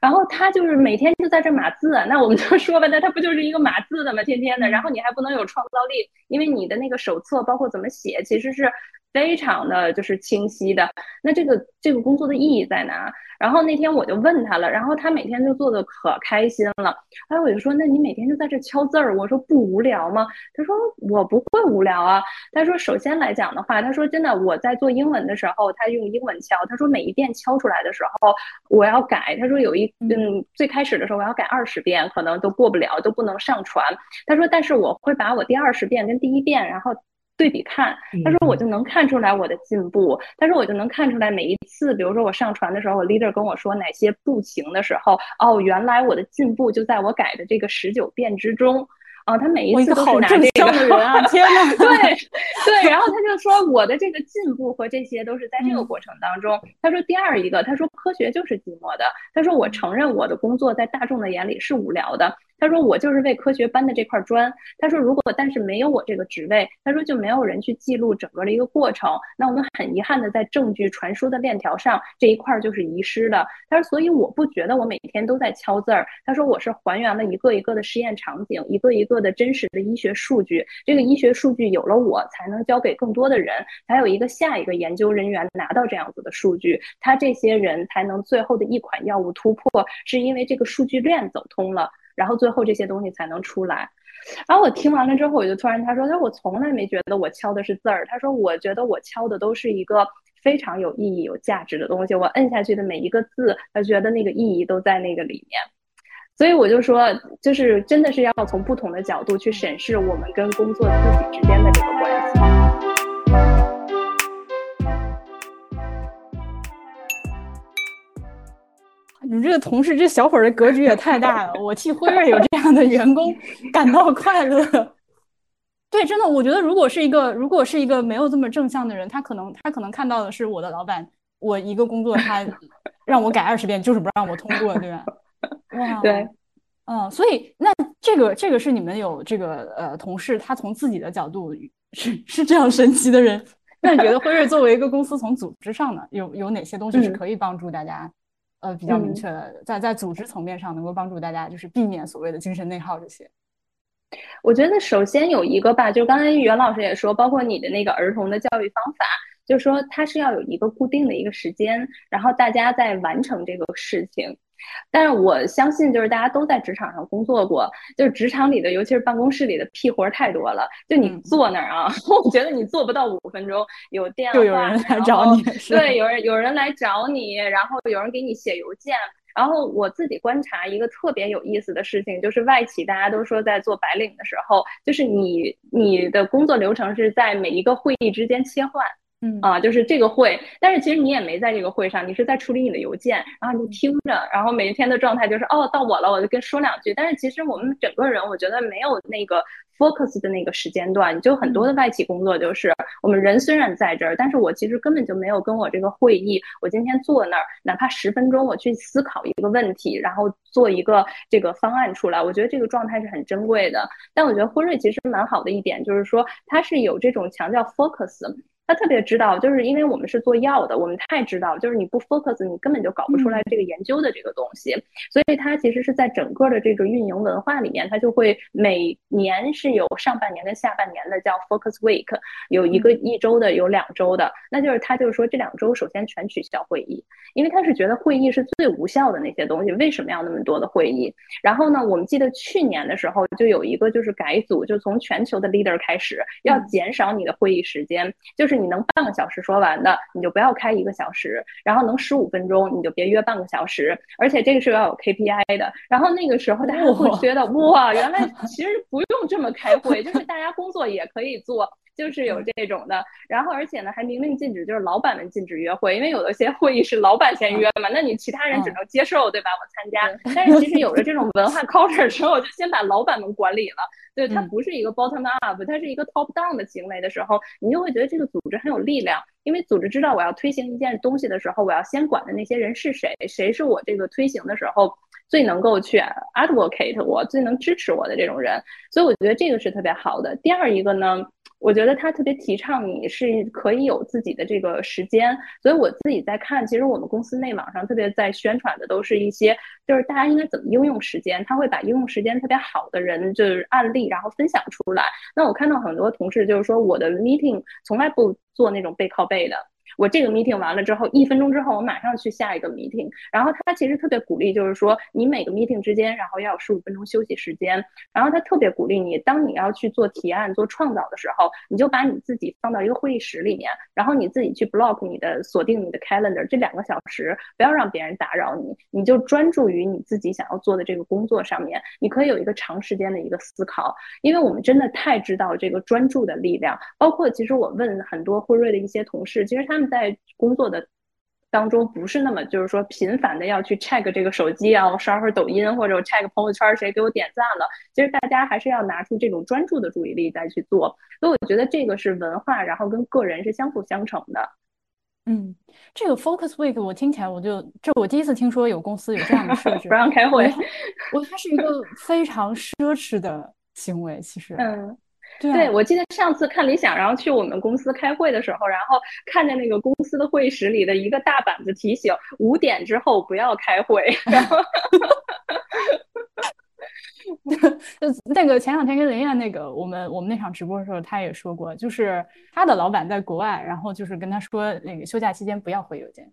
然后他就是每天就在这码字，那我们就说吧，那他不就是一个码字的吗？天天的，然后你还不能有创造力，因为你的那个手册包括怎么写，其实是。非常的就是清晰的，那这个这个工作的意义在哪？然后那天我就问他了，然后他每天就做的可开心了。哎，我就说，那你每天就在这敲字儿，我说不无聊吗？他说我不会无聊啊。他说首先来讲的话，他说真的，我在做英文的时候，他用英文敲，他说每一遍敲出来的时候，我要改。他说有一嗯，最开始的时候我要改二十遍，可能都过不了，都不能上传。他说，但是我会把我第二十遍跟第一遍，然后。对比看，他说我就能看出来我的进步。他说我就能看出来每一次，比如说我上传的时候，我 leader 跟我说哪些不行的时候，哦，原来我的进步就在我改的这个十九遍之中。啊，他每一次都是拿这个
的人啊，天哪！[laughs]
对对，然后他就说我的这个进步和这些都是在这个过程当中。他说第二一个，他说科学就是寂寞的。他说我承认我的工作在大众的眼里是无聊的。他说我就是为科学搬的这块砖。他说如果但是没有我这个职位，他说就没有人去记录整个的一个过程。那我们很遗憾的在证据传输的链条上这一块就是遗失的。他说所以我不觉得我每天都在敲字儿。他说我是还原了一个一个的实验场景，一个一个的真实的医学数据。这个医学数据有了我才能交给更多的人，才有一个下一个研究人员拿到这样子的数据，他这些人才能最后的一款药物突破，是因为这个数据链走通了。然后最后这些东西才能出来。然后我听完了之后，我就突然他说：“他说我从来没觉得我敲的是字儿。他说我觉得我敲的都是一个非常有意义、有价值的东西。我摁下去的每一个字，他觉得那个意义都在那个里面。所以我就说，就是真的是要从不同的角度去审视我们跟工作自己之间的这个关系。”
你这个同事，这小伙儿的格局也太大了。我替辉瑞有这样的员工感到快乐。对，真的，我觉得如果是一个，如果是一个没有这么正向的人，他可能他可能看到的是我的老板，我一个工作他 [laughs] 让我改二十遍，就是不让我通过，对吧？哇，
对，
嗯，所以那这个这个是你们有这个呃同事，他从自己的角度是是这样神奇的人。那你觉得辉瑞作为一个公司，从组织上呢，有有哪些东西是可以帮助大家？呃，比较明确的，在在组织层面上能够帮助大家，就是避免所谓的精神内耗这些。
我觉得首先有一个吧，就刚才袁老师也说，包括你的那个儿童的教育方法，就是说它是要有一个固定的一个时间，然后大家在完成这个事情。但是我相信，就是大家都在职场上工作过，就是职场里的，尤其是办公室里的屁活太多了。就你坐那儿啊，[laughs] 我觉得你坐不到五分钟，有电话，
就有人来找你，
对，有人有人来找你，然后有人给你写邮件。然后我自己观察一个特别有意思的事情，就是外企大家都说在做白领的时候，就是你你的工作流程是在每一个会议之间切换。
嗯
啊，就是这个会，但是其实你也没在这个会上，你是在处理你的邮件，然后你就听着，然后每一天的状态就是哦，到我了，我就跟说两句。但是其实我们整个人，我觉得没有那个 focus 的那个时间段，就很多的外企工作就是我们人虽然在这儿，但是我其实根本就没有跟我这个会议，我今天坐那儿，哪怕十分钟，我去思考一个问题，然后做一个这个方案出来，我觉得这个状态是很珍贵的。但我觉得辉瑞其实蛮好的一点，就是说它是有这种强调 focus。他特别知道，就是因为我们是做药的，我们太知道，就是你不 focus，你根本就搞不出来这个研究的这个东西。所以他其实是在整个的这个运营文化里面，他就会每年是有上半年跟下半年的叫 focus week，有一个一周的，有两周的。那就是他就是说这两周首先全取消会议，因为他是觉得会议是最无效的那些东西，为什么要那么多的会议？然后呢，我们记得去年的时候就有一个就是改组，就从全球的 leader 开始要减少你的会议时间，就是你能半个小时说完的，你就不要开一个小时，然后能十五分钟你就别约半个小时，而且这个是要有 KPI 的。然后那个时候大家会觉得哇，原来其实不用这么开会，[laughs] 就是大家工作也可以做。就是有这种的，然后而且呢还明令禁止，就是老板们禁止约会，因为有的些会议是老板先约嘛，那你其他人只能接受，对吧？我参加，但是其实有了这种文化 culture 之后，就先把老板们管理了，对，它不是一个 bottom up，它是一个 top down 的行为的时候，你就会觉得这个组织很有力量，因为组织知道我要推行一件东西的时候，我要先管的那些人是谁，谁是我这个推行的时候最能够去 advocate 我，最能支持我的这种人，所以我觉得这个是特别好的。第二一个呢？我觉得他特别提倡你是可以有自己的这个时间，所以我自己在看，其实我们公司内网上特别在宣传的都是一些，就是大家应该怎么应用时间，他会把应用时间特别好的人就是案例，然后分享出来。那我看到很多同事就是说，我的 meeting 从来不做那种背靠背的。我这个 meeting 完了之后，一分钟之后我马上去下一个 meeting。然后他其实特别鼓励，就是说你每个 meeting 之间，然后要有十五分钟休息时间。然后他特别鼓励你，当你要去做提案、做创造的时候，你就把你自己放到一个会议室里面，然后你自己去 block 你的锁定你的 calendar，这两个小时不要让别人打扰你，你就专注于你自己想要做的这个工作上面。你可以有一个长时间的一个思考，因为我们真的太知道这个专注的力量。包括其实我问很多辉瑞的一些同事，其实他们们。在工作的当中，不是那么就是说频繁的要去 check 这个手机啊，我刷会儿抖音或者我 check 朋友圈谁给我点赞了。其实大家还是要拿出这种专注的注意力再去做。所以我觉得这个是文化，然后跟个人是相辅相成的。
嗯，这个 focus week 我听起来我就这我第一次听说有公司有这样的设置，[laughs]
不让开会。
我它是一个非常奢侈的行为，其实。
嗯。对，我记得上次看理想，然后去我们公司开会的时候，然后看见那个公司的会议室里的一个大板子提醒：五点之后不要开会。[laughs] 然后，[laughs]
那个前两天跟林燕那个我们我们那场直播的时候，他也说过，就是他的老板在国外，然后就是跟他说，那个休假期间不要回邮件。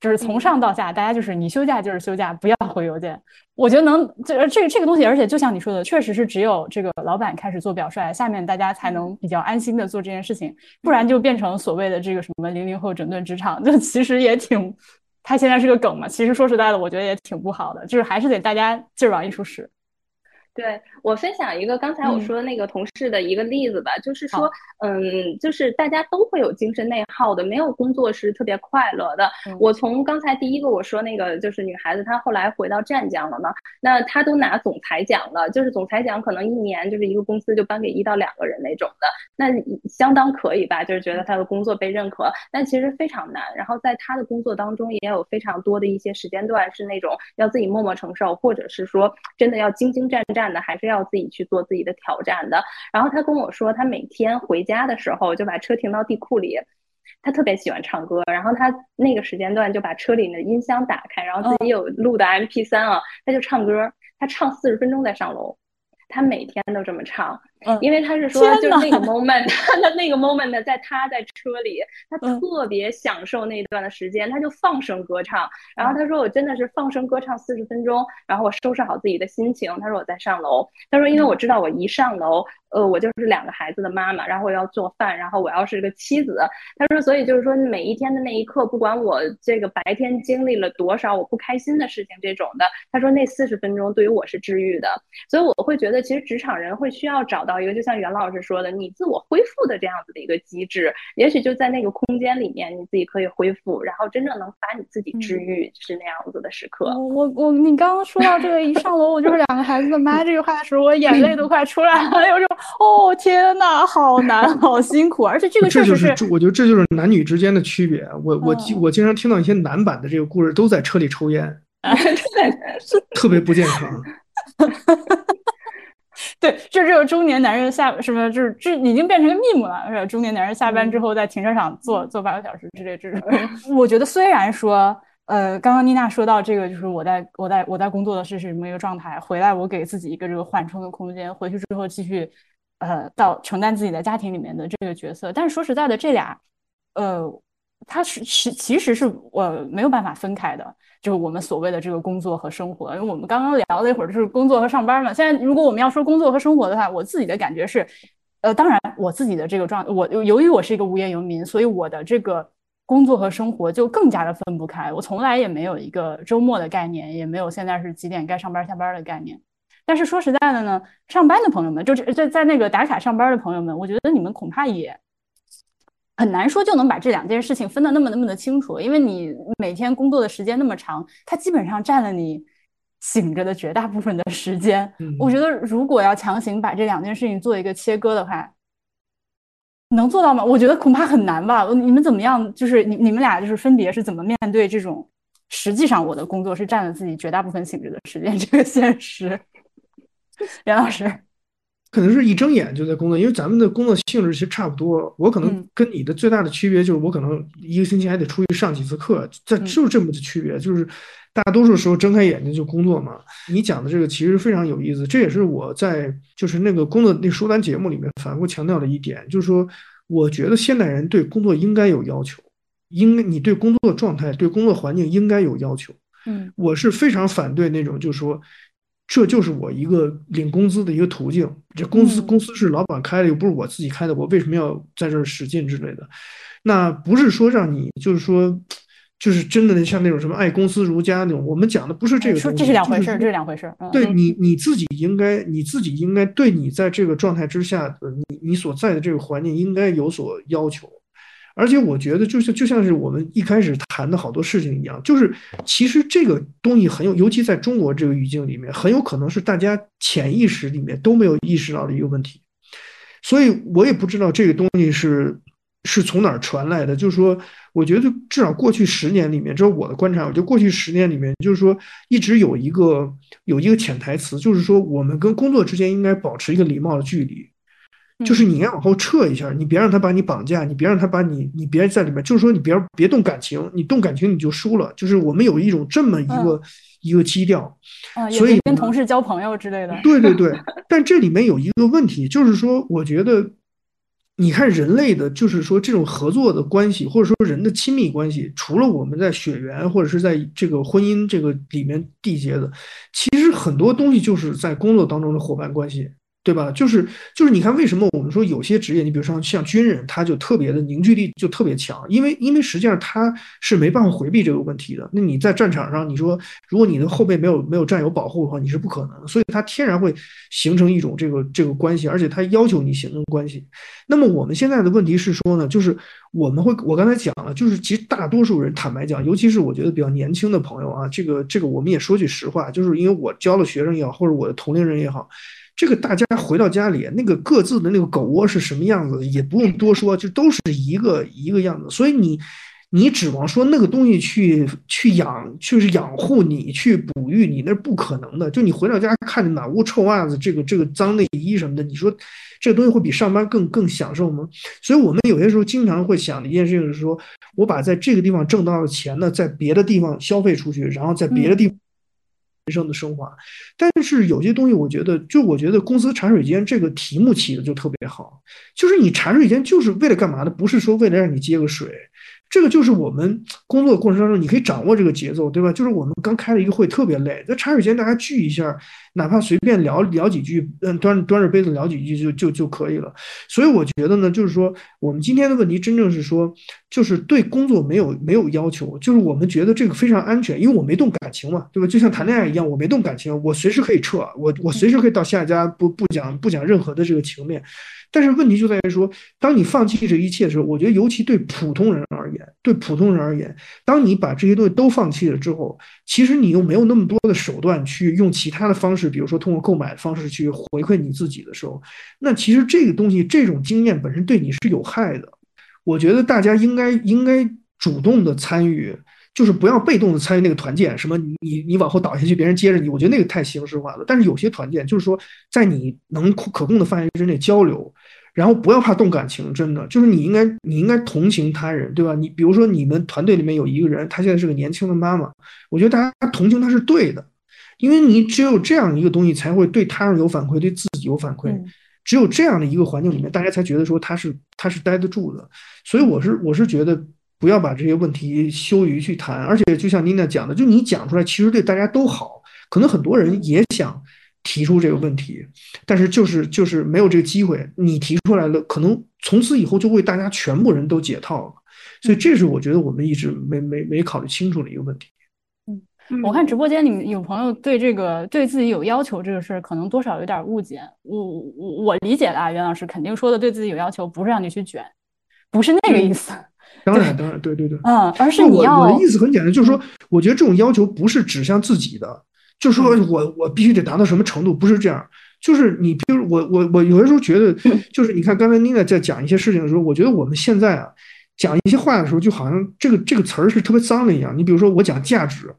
就是从上到下，大家就是你休假就是休假，不要回邮件。我觉得能，这这这个东西，而且就像你说的，确实是只有这个老板开始做表率，下面大家才能比较安心的做这件事情，不然就变成所谓的这个什么零零后整顿职场，就其实也挺，他现在是个梗嘛。其实说实在的，我觉得也挺不好的，就是还是得大家劲儿往一处使。
对我分享一个刚才我说的那个同事的一个例子吧，就是说，嗯，就是大家都会有精神内耗的，没有工作是特别快乐的。我从刚才第一个我说那个就是女孩子，她后来回到湛江了嘛，那她都拿总裁奖了，就是总裁奖可能一年就是一个公司就颁给一到两个人那种的，那相当可以吧？就是觉得她的工作被认可，但其实非常难。然后在她的工作当中也有非常多的一些时间段是那种要自己默默承受，或者是说真的要兢兢战战。的还是要自己去做自己的挑战的。然后他跟我说，他每天回家的时候就把车停到地库里，他特别喜欢唱歌。然后他那个时间段就把车里的音箱打开，然后自己有录的 MP 三啊，他就唱歌，他唱四十分钟再上楼，他每天都这么唱。因为他是说，就是那个 moment，[laughs] 他的那个 moment，在他在车里，他特别享受那段的时间，他就放声歌唱。然后他说，我真的是放声歌唱四十分钟，然后我收拾好自己的心情。他说我在上楼。他说，因为我知道我一上楼，呃，我就是两个孩子的妈妈，然后我要做饭，然后我要是个妻子。他说，所以就是说每一天的那一刻，不管我这个白天经历了多少我不开心的事情这种的，他说那四十分钟对于我是治愈的。所以我会觉得，其实职场人会需要找。到一个就像袁老师说的，你自我恢复的这样子的一个机制，也许就在那个空间里面，你自己可以恢复，然后真正能把你自己治愈，是那样子的时刻。
我我你刚刚说到这个一上楼我就是两个孩子的妈这句话的时候，我眼泪都快出来了，[laughs] 有种哦天呐，好难，好辛苦，而且这个确实
是，我觉得这就是男女之间的区别。我我我经常听到一些男版的这个故事，都在车里抽烟，[laughs] 特别不健康。[laughs]
对，就这个中年男人下什么，就是这已经变成个 meme 了，是吧？中年男人下班之后在停车场坐坐半个小时之类这种。[laughs] 我觉得虽然说，呃，刚刚妮娜说到这个，就是我在我在我在工作的是什么一个状态，回来我给自己一个这个缓冲的空间，回去之后继续，呃，到承担自己在家庭里面的这个角色。但是说实在的，这俩，呃，它是是其实是我没有办法分开的。就是我们所谓的这个工作和生活，因为我们刚刚聊了一会儿，就是工作和上班嘛。现在如果我们要说工作和生活的话，我自己的感觉是，呃，当然我自己的这个状，我由于我是一个无业游民，所以我的这个工作和生活就更加的分不开。我从来也没有一个周末的概念，也没有现在是几点该上班下班的概念。但是说实在的呢，上班的朋友们，就是在在那个打卡上班的朋友们，我觉得你们恐怕也。很难说就能把这两件事情分得那么那么的清楚，因为你每天工作的时间那么长，它基本上占了你醒着的绝大部分的时间。我觉得如果要强行把这两件事情做一个切割的话，能做到吗？我觉得恐怕很难吧。你们怎么样？就是你你们俩就是分别是怎么面对这种实际上我的工作是占了自己绝大部分醒着的时间这个现实？[laughs] 袁老师。
可能是一睁眼就在工作，因为咱们的工作性质其实差不多。我可能跟你的最大的区别就是，我可能一个星期还得出去上几次课，这就是这么的区别。就是大多数时候睁开眼睛就工作嘛。你讲的这个其实非常有意思，这也是我在就是那个工作那书单节目里面反复强调的一点，就是说，我觉得现代人对工作应该有要求，应该你对工作状态、对工作环境应该有要求。
嗯，
我是非常反对那种就是说。这就是我一个领工资的一个途径。这公司公司是老板开的，又不是我自己开的，我为什么要在这儿使劲之类的？那不是说让你就是说，就是真的像那种什么爱公司如家那种。我们讲的不是这个，
说这是两回事，这是两回事。
对你你自己应该你自己应该对你在这个状态之下的你你所在的这个环境应该有所要求。而且我觉得，就像就像是我们一开始谈的好多事情一样，就是其实这个东西很有，尤其在中国这个语境里面，很有可能是大家潜意识里面都没有意识到的一个问题。所以我也不知道这个东西是是从哪儿传来的。就是说，我觉得至少过去十年里面，这是我的观察。我觉得过去十年里面，就是说一直有一个有一个潜台词，就是说我们跟工作之间应该保持一个礼貌的距离。就是你要往后撤一下，你别让他把你绑架，你别让他把你，你别在里面。就是说，你别别动感情，你动感情你就输了。就是我们有一种这么一个一个基调，所以
跟同事交朋友之类的。
对对对，[laughs] 但这里面有一个问题，就是说，我觉得，你看人类的，就是说这种合作的关系，或者说人的亲密关系，除了我们在血缘或者是在这个婚姻这个里面缔结的，其实很多东西就是在工作当中的伙伴关系。对吧？就是就是，你看为什么我们说有些职业，你比如说像军人，他就特别的凝聚力就特别强，因为因为实际上他是没办法回避这个问题的。那你在战场上，你说如果你的后背没有没有战友保护的话，你是不可能，所以他天然会形成一种这个这个关系，而且他要求你形成关系。那么我们现在的问题是说呢，就是我们会我刚才讲了，就是其实大多数人坦白讲，尤其是我觉得比较年轻的朋友啊，这个这个我们也说句实话，就是因为我教的学生也好，或者我的同龄人也好。这个大家回到家里，那个各自的那个狗窝是什么样子，也不用多说，就都是一个一个样子。所以你，你指望说那个东西去去养，就是养护你，去哺育你，那是不可能的。就你回到家看着满屋臭袜子，这个这个脏内衣什么的，你说这个东西会比上班更更享受吗？所以我们有些时候经常会想的一件事情是说，我把在这个地方挣到的钱呢，在别的地方消费出去，然后在别的地方。人生的升华，但是有些东西，我觉得，就我觉得公司茶水间这个题目起的就特别好，就是你茶水间就是为了干嘛的？不是说为了让你接个水。这个就是我们工作过程当中，你可以掌握这个节奏，对吧？就是我们刚开了一个会，特别累，在茶水间大家聚一下，哪怕随便聊聊几句，嗯，端端着杯子聊几句就就就可以了。所以我觉得呢，就是说我们今天的问题真正是说，就是对工作没有没有要求，就是我们觉得这个非常安全，因为我没动感情嘛，对吧？就像谈恋爱一样，我没动感情，我随时可以撤，我我随时可以到下家，不不讲不讲任何的这个情面。但是问题就在于说，当你放弃这一切的时候，我觉得尤其对普通人而言，对普通人而言，当你把这些东西都放弃了之后，其实你又没有那么多的手段去用其他的方式，比如说通过购买的方式去回馈你自己的时候，那其实这个东西，这种经验本身对你是有害的。我觉得大家应该应该主动的参与。就是不要被动的参与那个团建，什么你你往后倒下去，别人接着你，我觉得那个太形式化了。但是有些团建就是说，在你能可控的范围之内交流，然后不要怕动感情，真的就是你应该你应该同情他人，对吧？你比如说你们团队里面有一个人，他现在是个年轻的妈妈，我觉得大家同情他是对的，因为你只有这样一个东西才会对他人有反馈，对自己有反馈。只有这样的一个环境里面，大家才觉得说他是他是待得住的。所以我是我是觉得。不要把这些问题羞于去谈，而且就像妮娜讲的，就你讲出来，其实对大家都好。可能很多人也想提出这个问题，但是就是就是没有这个机会。你提出来了，可能从此以后就为大家全部人都解套了。所以这是我觉得我们一直没没没考虑清楚的一个问题。
嗯，我看直播间里面有朋友对这个对自己有要求这个事儿，可能多少有点误解。我我我理解的啊，袁老师肯定说的对自己有要求，不是让你去卷，不是那个意思。[laughs]
当然，当然，对对对，
嗯，而是你要
我的意思很简单，就是说，我觉得这种要求不是指向自己的，就是说我我必须得达到什么程度，不是这样。就是你，比如我我我有的时候觉得，[laughs] 就是你看刚才妮娜在讲一些事情的时候，我觉得我们现在啊讲一些话的时候，就好像这个这个词儿是特别脏的一样。你比如说我讲价值。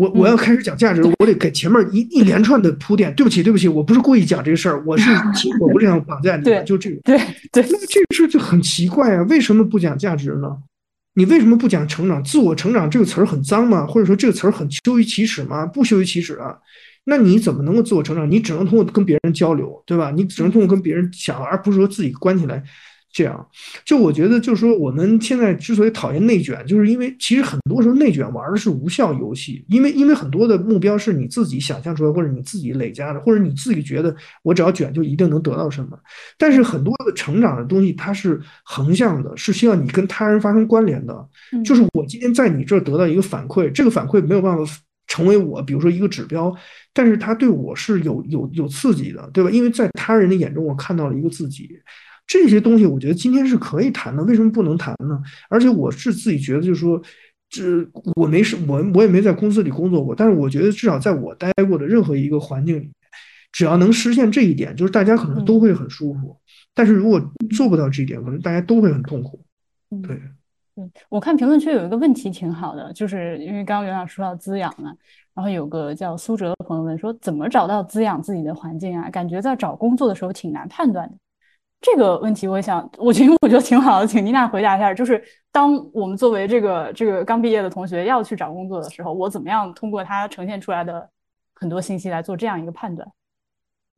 我我要开始讲价值，我得给前面一一连串的铺垫。对不起，对不起，我不是故意讲这个事儿，我是 [laughs] 我不是想绑架你，就这个。
对对，
那这个事儿就很奇怪啊，为什么不讲价值呢？你为什么不讲成长？自我成长这个词儿很脏吗？或者说这个词儿很羞于启齿吗？不羞于启齿啊，那你怎么能够自我成长？你只能通过跟别人交流，对吧？你只能通过跟别人讲，而不是说自己关起来。这样，就我觉得，就是说，我们现在之所以讨厌内卷，就是因为其实很多时候内卷玩的是无效游戏，因为因为很多的目标是你自己想象出来，或者你自己累加的，或者你自己觉得我只要卷就一定能得到什么。但是很多的成长的东西，它是横向的，是需要你跟他人发生关联的。就是我今天在你这儿得到一个反馈，这个反馈没有办法成为我，比如说一个指标，但是它对我是有有有刺激的，对吧？因为在他人的眼中，我看到了一个自己。这些东西我觉得今天是可以谈的，为什么不能谈呢？而且我是自己觉得，就是说，这我没事，我我也没在公司里工作过，但是我觉得至少在我待过的任何一个环境里面，只要能实现这一点，就是大家可能都会很舒服。但是如果做不到这一点，可能大家都会很痛苦。对，
嗯，我看评论区有一个问题挺好的，就是因为刚刚袁老师说到滋养嘛，然后有个叫苏哲的朋友问说，怎么找到滋养自己的环境啊？感觉在找工作的时候挺难判断的。这个问题，我想，我觉得我觉得挺好的，请妮娜回答一下。就是当我们作为这个这个刚毕业的同学要去找工作的时候，我怎么样通过它呈现出来的很多信息来做这样一个判断？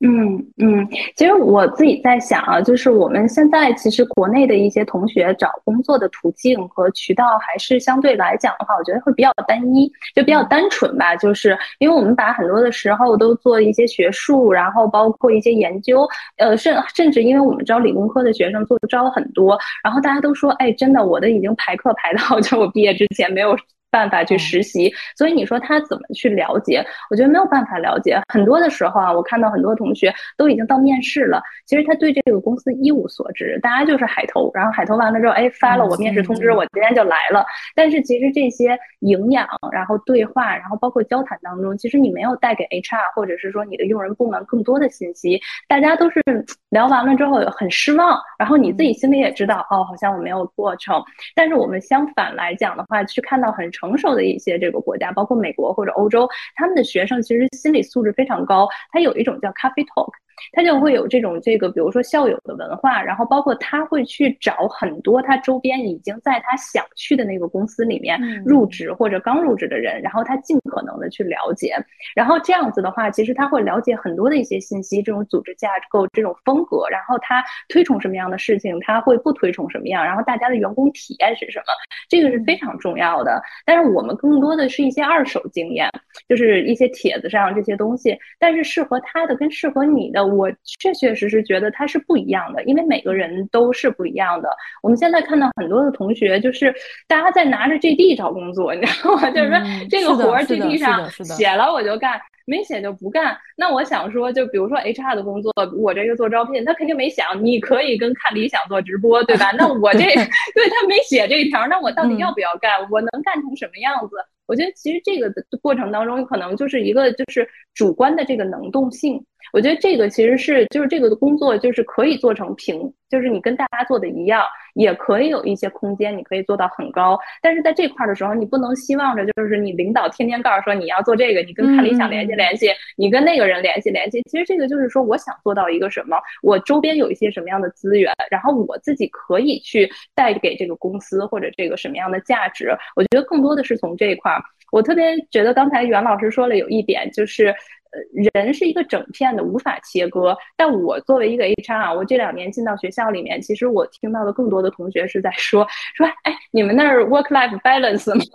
嗯嗯，其实我自己在想啊，就是我们现在其实国内的一些同学找工作的途径和渠道，还是相对来讲的话，我觉得会比较单一，就比较单纯吧。就是因为我们把很多的时候都做一些学术，然后包括一些研究，呃，甚甚至因为我们招理工科的学生做招很多，然后大家都说，哎，真的，我的已经排课排到，就我毕业之前没有。办法去实习，所以你说他怎么去了解？我觉得没有办法了解。很多的时候啊，我看到很多同学都已经到面试了，其实他对这个公司一无所知，大家就是海投，然后海投完了之后，哎，发了我面试通知，我今天就来了。但是其实这些营养，然后对话，然后包括交谈当中，其实你没有带给 HR 或者是说你的用人部门更多的信息，大家都是 [tsk] 聊完了之后很失望，然后你自己心里也知道，哦，好像我没有过程。但是我们相反来讲的话，去看到很。成熟的一些这个国家，包括美国或者欧洲，他们的学生其实心理素质非常高，他有一种叫咖啡 talk。他就会有这种这个，比如说校友的文化，然后包括他会去找很多他周边已经在他想去的那个公司里面入职或者刚入职的人，然后他尽可能的去了解，然后这样子的话，其实他会了解很多的一些信息，这种组织架构、这种风格，然后他推崇什么样的事情，他会不推崇什么样，然后大家的员工体验是什么，这个是非常重要的。但是我们更多的是一些二手经验，就是一些帖子上这些东西，但是适合他的跟适合你的。我确确实实觉得它是不一样的，因为每个人都是不一样的。我们现在看到很多的同学，就是大家在拿着 GD 找工作，你知道吗？就是说这个活儿 GD 上写了我就干，没写就不干。那我想说，就比如说 HR 的工作，我这个做招聘，他肯定没想你可以跟看理想做直播，对吧？那我这 [laughs] 对他没写这一条，那我到底要不要干？我能干成什么样子？我觉得其实这个的过程当中，可能就是一个就是主观的这个能动性。我觉得这个其实是就是这个工作就是可以做成平，就是你跟大家做的一样，也可以有一些空间，你可以做到很高。但是在这块儿的时候，你不能希望着就是你领导天天告诉说你要做这个，你跟看理想联系联系，你跟那个人联系联系。其实这个就是说，我想做到一个什么，我周边有一些什么样的资源，然后我自己可以去带给这个公司或者这个什么样的价值。我觉得更多的是从这一块儿。我特别觉得刚才袁老师说了有一点，就是。呃，人是一个整片的，无法切割。但我作为一个 HR 啊，我这两年进到学校里面，其实我听到的更多的同学是在说说，哎，你们那儿 work life balance 吗？[laughs]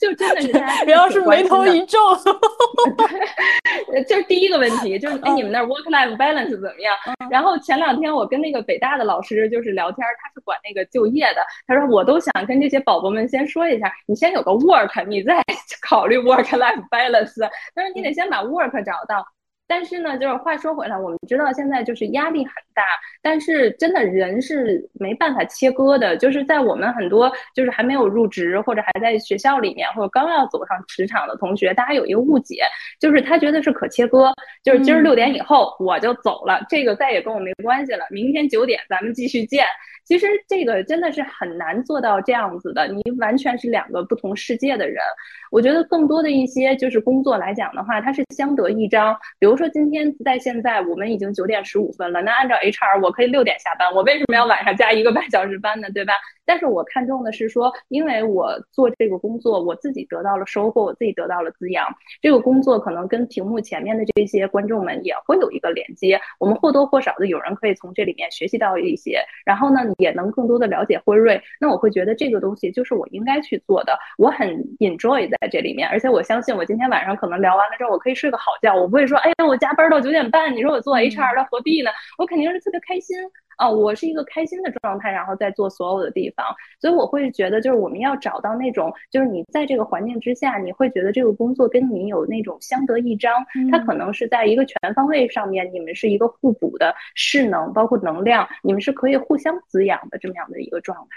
就真的是，
袁老师眉头一皱。
对，[laughs] 就是第一个问题，就是哎，你们那儿 work life balance 怎么样？然后前两天我跟那个北大的老师就是聊天，他是管那个就业的，他说我都想跟这些宝宝们先说一下，你先有个 work，你再 [laughs] 考虑 work life balance。但是你得先把 work 找到，但是呢，就是话说回来，我们知道现在就是压力很大，但是真的人是没办法切割的。就是在我们很多就是还没有入职或者还在学校里面或者刚要走上职场的同学，大家有一个误解，就是他觉得是可切割，就是今儿六点以后我就走了，这个再也跟我没关系了，明天九点咱们继续见。其实这个真的是很难做到这样子的，你完全是两个不同世界的人。我觉得更多的一些就是工作来讲的话，它是相得益彰。比如说今天在现在我们已经九点十五分了，那按照 HR 我可以六点下班，我为什么要晚上加一个半小时班呢？对吧？但是我看重的是说，因为我做这个工作，我自己得到了收获，我自己得到了滋养。这个工作可能跟屏幕前面的这些观众们也会有一个连接，我们或多或少的有人可以从这里面学习到一些，然后呢，也能更多的了解辉瑞。那我会觉得这个东西就是我应该去做的，我很 enjoy 在这里面，而且我相信我今天晚上可能聊完了之后，我可以睡个好觉，我不会说，哎呀，我加班到九点半，你说我做 HR 的何必呢？我肯定是特别开心。哦，我是一个开心的状态，然后再做所有的地方，所以我会觉得，就是我们要找到那种，就是你在这个环境之下，你会觉得这个工作跟你有那种相得益彰，它可能是在一个全方位上面，你们是一个互补的势能，包括能量，你们是可以互相滋养的这么样的一个状态。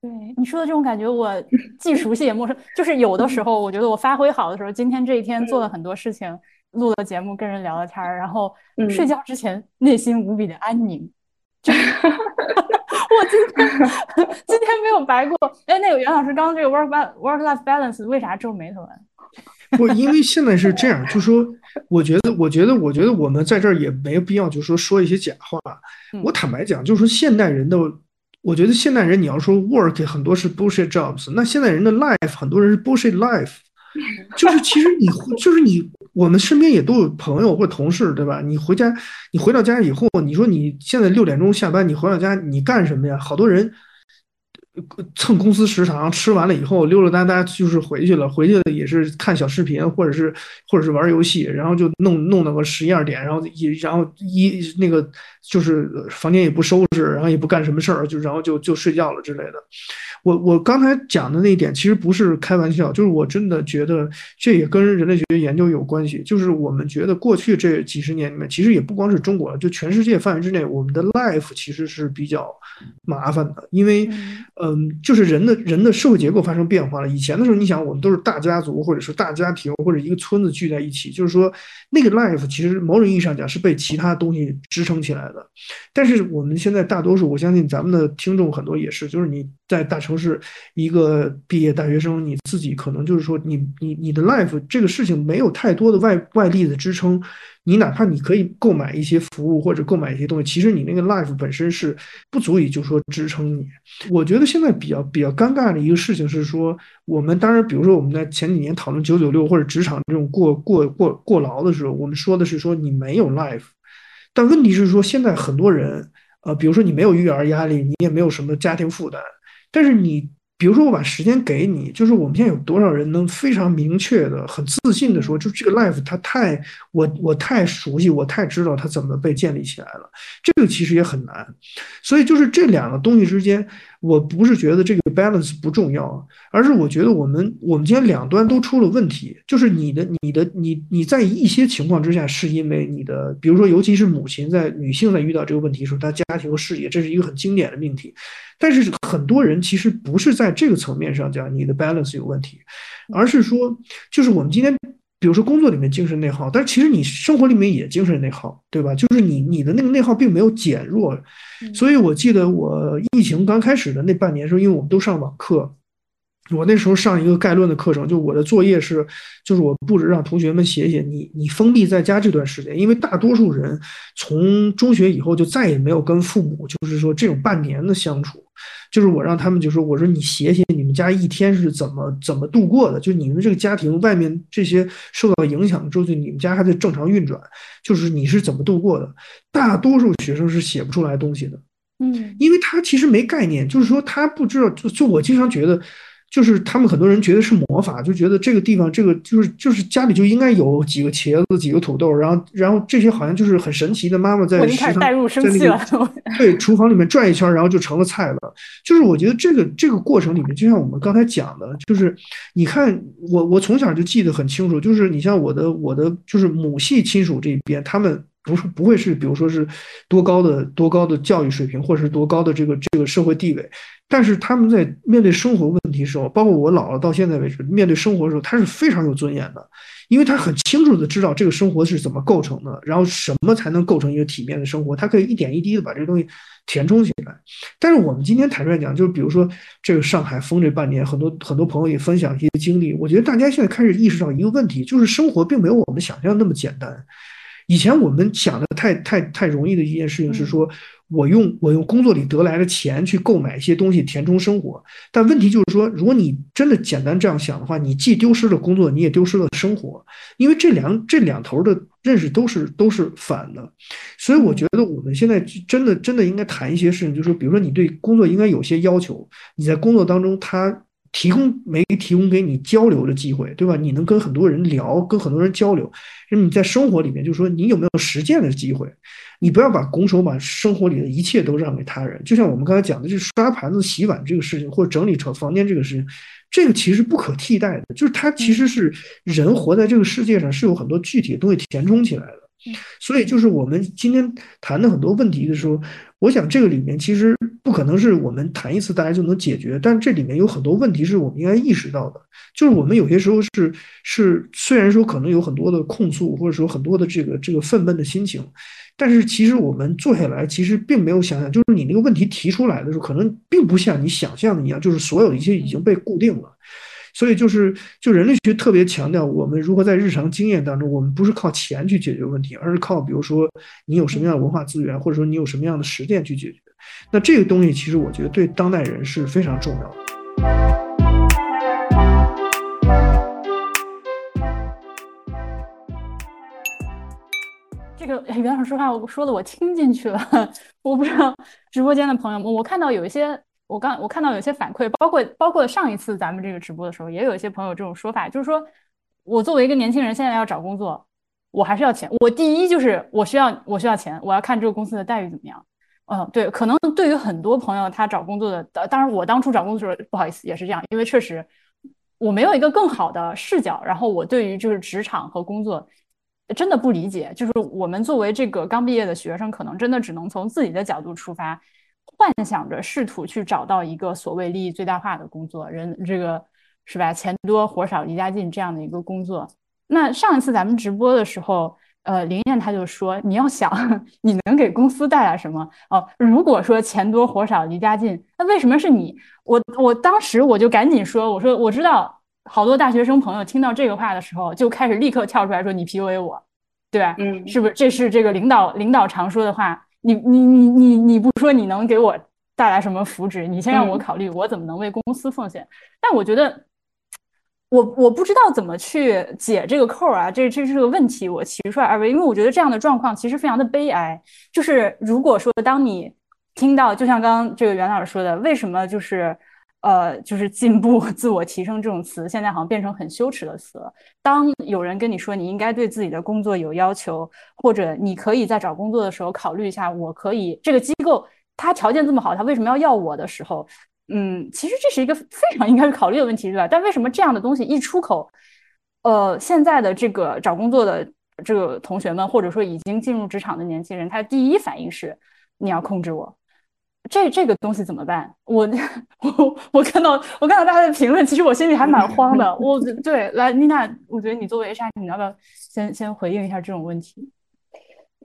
对你说的这种感觉，我既熟悉也陌生。就是有的时候，我觉得我发挥好的时候，今天这一天做了很多事情，录了节目，跟人聊了天儿，然后睡觉之前内心无比的安宁。[laughs] 我今天今天没有白过。哎，那个袁老师，刚刚这个 work work life balance 为啥皱眉头啊？[laughs]
不，因为现在是这样，就说我觉得，我觉得，我觉得我们在这儿也没有必要，就是说说一些假话。我坦白讲，就是说现代人的，我觉得现代人你要说 work 很多是 bullshit jobs，那现代人的 life 很多人是 bullshit life。[laughs] 就是其实你就是你，我们身边也都有朋友或者同事，对吧？你回家，你回到家以后，你说你现在六点钟下班，你回到家你干什么呀？好多人蹭公司食堂，吃完了以后溜溜达达就是回去了，回去了也是看小视频，或者是或者是玩游戏，然后就弄弄到个十一二点，然后一然后一那个就是房间也不收拾，然后也不干什么事儿，就然后就就睡觉了之类的。我我刚才讲的那一点其实不是开玩笑，就是我真的觉得这也跟人类学研究有关系。就是我们觉得过去这几十年里面，其实也不光是中国，就全世界范围之内，我们的 life 其实是比较麻烦的，因为，嗯，嗯就是人的人的社会结构发生变化了。以前的时候，你想我们都是大家族，或者是大家庭，或者一个村子聚在一起，就是说那个 life 其实某种意义上讲是被其他东西支撑起来的。但是我们现在大多数，我相信咱们的听众很多也是，就是你在大城。市一个毕业大学生，你自己可能就是说，你你你的 life 这个事情没有太多的外外力的支撑，你哪怕你可以购买一些服务或者购买一些东西，其实你那个 life 本身是不足以就说支撑你。我觉得现在比较比较尴尬的一个事情是说，我们当然比如说我们在前几年讨论九九六或者职场这种过过过过劳的时候，我们说的是说你没有 life，但问题是说现在很多人，呃，比如说你没有育儿压力，你也没有什么家庭负担。但是你，比如说我把时间给你，就是我们现在有多少人能非常明确的、很自信的说，就这个 life 它太我我太熟悉，我太知道它怎么被建立起来了，这个其实也很难。所以就是这两个东西之间。我不是觉得这个 balance 不重要，而是我觉得我们我们今天两端都出了问题。就是你的你的你你在一些情况之下，是因为你的，比如说，尤其是母亲在女性在遇到这个问题的时候，她家庭和事业，这是一个很经典的命题。但是很多人其实不是在这个层面上讲你的 balance 有问题，而是说，就是我们今天。比如说工作里面精神内耗，但其实你生活里面也精神内耗，对吧？就是你你的那个内耗并没有减弱。所以我记得我疫情刚开始的那半年时候，因为我们都上网课。我那时候上一个概论的课程，就我的作业是，就是我布置让同学们写写你你封闭在家这段时间，因为大多数人从中学以后就再也没有跟父母，就是说这种半年的相处，就是我让他们就说，我说你写写你们家一天是怎么怎么度过的，就你们这个家庭外面这些受到影响之后，就你们家还在正常运转，就是你是怎么度过的？大多数学生是写不出来东西的，
嗯，
因为他其实没概念，就是说他不知道，就就我经常觉得。就是他们很多人觉得是魔法，就觉得这个地方这个就是就是家里就应该有几个茄子、几个土豆，然后然后这些好像就是很神奇的。妈妈在食堂
带入生气
了，对，厨房里面转一圈，然后就成了菜了。就是我觉得这个这个过程里面，就像我们刚才讲的，就是你看我我从小就记得很清楚，就是你像我的我的就是母系亲属这边，他们。不是不会是，比如说是多高的多高的教育水平，或者是多高的这个这个社会地位，但是他们在面对生活问题的时候，包括我姥姥到现在为止，面对生活的时候，他是非常有尊严的，因为他很清楚的知道这个生活是怎么构成的，然后什么才能构成一个体面的生活，他可以一点一滴的把这个东西填充起来。但是我们今天坦率讲，就是比如说这个上海封这半年，很多很多朋友也分享一些经历，我觉得大家现在开始意识到一个问题，就是生活并没有我们想象那么简单。以前我们想的太太太容易的一件事情是说，我用我用工作里得来的钱去购买一些东西填充生活。但问题就是说，如果你真的简单这样想的话，你既丢失了工作，你也丢失了生活，因为这两这两头的认识都是都是反的。所以我觉得我们现在真的真的应该谈一些事情，就是说，比如说你对工作应该有些要求，你在工作当中他。提供没提供给你交流的机会，对吧？你能跟很多人聊，跟很多人交流。那你在生活里面，就是说你有没有实践的机会？你不要把拱手把生活里的一切都让给他人。就像我们刚才讲的，就是刷盘子、洗碗这个事情，或者整理成房间这个事情，这个其实不可替代的。就是它其实是人活在这个世界上是有很多具体的东西填充起来的。所以，就是我们今天谈的很多问题的时候，我想这个里面其实不可能是我们谈一次大家就能解决，但这里面有很多问题是我们应该意识到的。就是我们有些时候是是，虽然说可能有很多的控诉，或者说很多的这个这个愤懑的心情，但是其实我们坐下来，其实并没有想想，就是你那个问题提出来的时候，可能并不像你想象的一样，就是所有的一切已经被固定了。所以就是，就人类学特别强调，我们如何在日常经验当中，我们不是靠钱去解决问题，而是靠，比如说你有什么样的文化资源，或者说你有什么样的实践去解决。那这个东西，其实我觉得对当代人是非常重要的。
这个袁老师说话，我说的我听进去了。[laughs] 我不知道直播间的朋友们，我看到有一些。我刚我看到有些反馈，包括包括上一次咱们这个直播的时候，也有一些朋友这种说法，就是说我作为一个年轻人，现在要找工作，我还是要钱。我第一就是我需要我需要钱，我要看这个公司的待遇怎么样。嗯，对，可能对于很多朋友，他找工作的，当然我当初找工作的时候，不好意思，也是这样，因为确实我没有一个更好的视角，然后我对于就是职场和工作真的不理解，就是我们作为这个刚毕业的学生，可能真的只能从自己的角度出发。幻想着试图去找到一个所谓利益最大化的工作，人这个是吧？钱多活少离家近这样的一个工作。那上一次咱们直播的时候，呃，林燕她就说，你要想 [laughs] 你能给公司带来什么哦？如果说钱多活少离家近，那为什么是你？我我当时我就赶紧说，我说我知道好多大学生朋友听到这个话的时候，就开始立刻跳出来说你 PUA 我，对吧？嗯，是不是？这是这个领导领导常说的话。你你你你你不说你能给我带来什么福祉？你先让我考虑我怎么能为公司奉献。但我觉得，我我不知道怎么去解这个扣啊，这这是个问题，我提出来二位，因为我觉得这样的状况其实非常的悲哀。就是如果说当你听到，就像刚刚这个袁老师说的，为什么就是。呃，就是进步、自我提升这种词，现在好像变成很羞耻的词了。当有人跟你说你应该对自己的工作有要求，或者你可以在找工作的时候考虑一下，我可以这个机构它条件这么好，它为什么要要我的时候，嗯，其实这是一个非常应该考虑的问题，对吧？但为什么这样的东西一出口，呃，现在的这个找工作的这个同学们，或者说已经进入职场的年轻人，他第一反应是你要控制我。这这个东西怎么办？我我我看到我看到大家的评论，其实我心里还蛮慌的。我对来妮娜，我觉得你作为 HR，你要不要先先回应一下这种问题？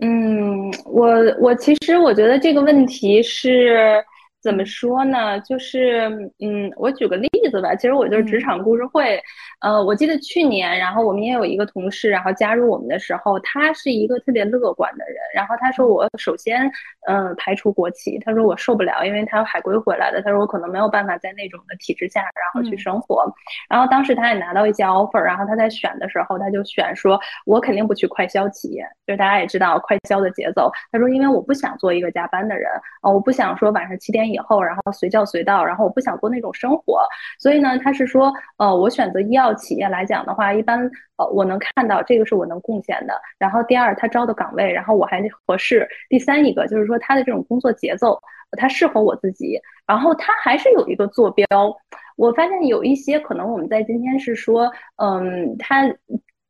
嗯，我我其实我觉得这个问题是。怎么说呢？就是，嗯，我举个例子吧。其实我就是职场故事会。呃，我记得去年，然后我们也有一个同事，然后加入我们的时候，他是一个特别乐观的人。然后他说，我首先，嗯，排除国企。他说我受不了，因为他海归回来的。他说我可能没有办法在那种的体制下，然后去生活。然后当时他也拿到一些 offer，然后他在选的时候，他就选说，我肯定不去快销企业。就是大家也知道快销的节奏。他说，因为我不想做一个加班的人，呃，我不想说晚上七点。以后，然后随叫随到，然后我不想过那种生活，所以呢，他是说，呃，我选择医药企业来讲的话，一般，呃，我能看到这个是我能贡献的。然后第二，他招的岗位，然后我还合适。第三一个就是说，他的这种工作节奏，他适合我自己。然后他还是有一个坐标。我发现有一些可能我们在今天是说，嗯，他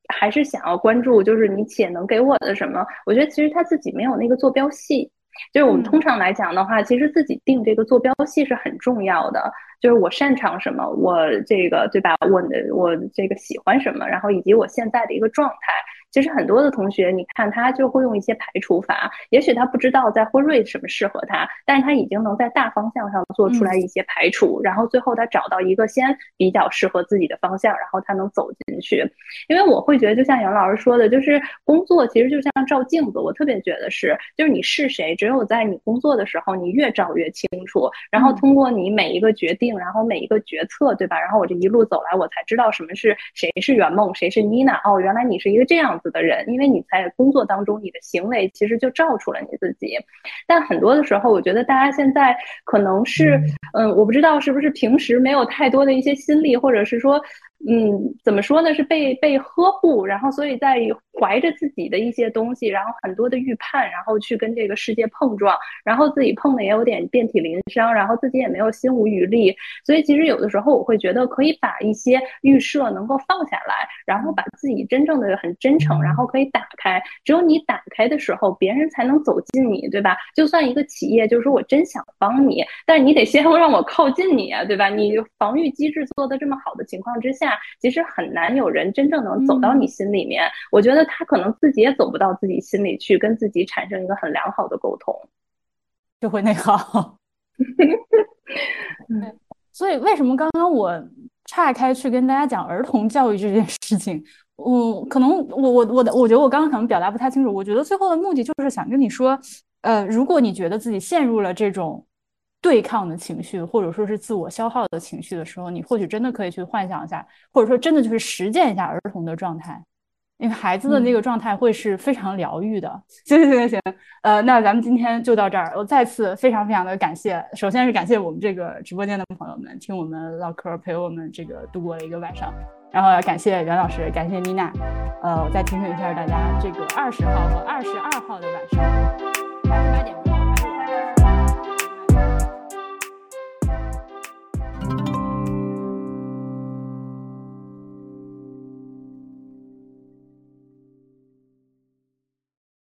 还是想要关注，就是你企业能给我的什么？我觉得其实他自己没有那个坐标系。就是我们通常来讲的话，其实自己定这个坐标系是很重要的。就是我擅长什么，我这个对吧？我我这个喜欢什么，然后以及我现在的一个状态。其实很多的同学，你看他就会用一些排除法，也许他不知道在辉瑞什么适合他，但是他已经能在大方向上做出来一些排除，然后最后他找到一个先比较适合自己的方向，然后他能走进去。因为我会觉得，就像杨老师说的，就是工作其实就像照镜子，我特别觉得是，就是你是谁，只有在你工作的时候，你越照越清楚，然后通过你每一个决定，然后每一个决策，对吧？然后我这一路走来，我才知道什么是谁是圆梦，谁是妮娜。哦，原来你是一个这样。子的人，因为你在工作当中，你的行为其实就照出了你自己。但很多的时候，我觉得大家现在可能是，嗯，我不知道是不是平时没有太多的一些心力，或者是说。嗯，怎么说呢？是被被呵护，然后所以在怀着自己的一些东西，然后很多的预判，然后去跟这个世界碰撞，然后自己碰的也有点遍体鳞伤，然后自己也没有心无余力。所以其实有的时候我会觉得可以把一些预设能够放下来，然后把自己真正的很真诚，然后可以打开。只有你打开的时候，别人才能走进你，对吧？就算一个企业，就是说我真想帮你，但是你得先 [laughs] 让我靠近你啊，对吧？你防御机制做的这么好的情况之下。其实很难有人真正能走到你心里面，我觉得他可能自己也走不到自己心里去，跟自己产生一个很良好的沟通，
就会内耗。[laughs] 所以为什么刚刚我岔开去跟大家讲儿童教育这件事情？嗯，可能我我我的我觉得我刚刚可能表达不太清楚。我觉得最后的目的就是想跟你说，呃，如果你觉得自己陷入了这种。对抗的情绪，或者说是自我消耗的情绪的时候，你或许真的可以去幻想一下，或者说真的就是实践一下儿童的状态，因为孩子的那个状态会是非常疗愈的。行行行行，呃，那咱们今天就到这儿。我再次非常非常的感谢，首先是感谢我们这个直播间的朋友们，听我们唠嗑，陪我们这个度过了一个晚上。然后感谢袁老师，感谢妮娜。呃，我再提醒一下大家，这个二十号和二十二号的晚上八点。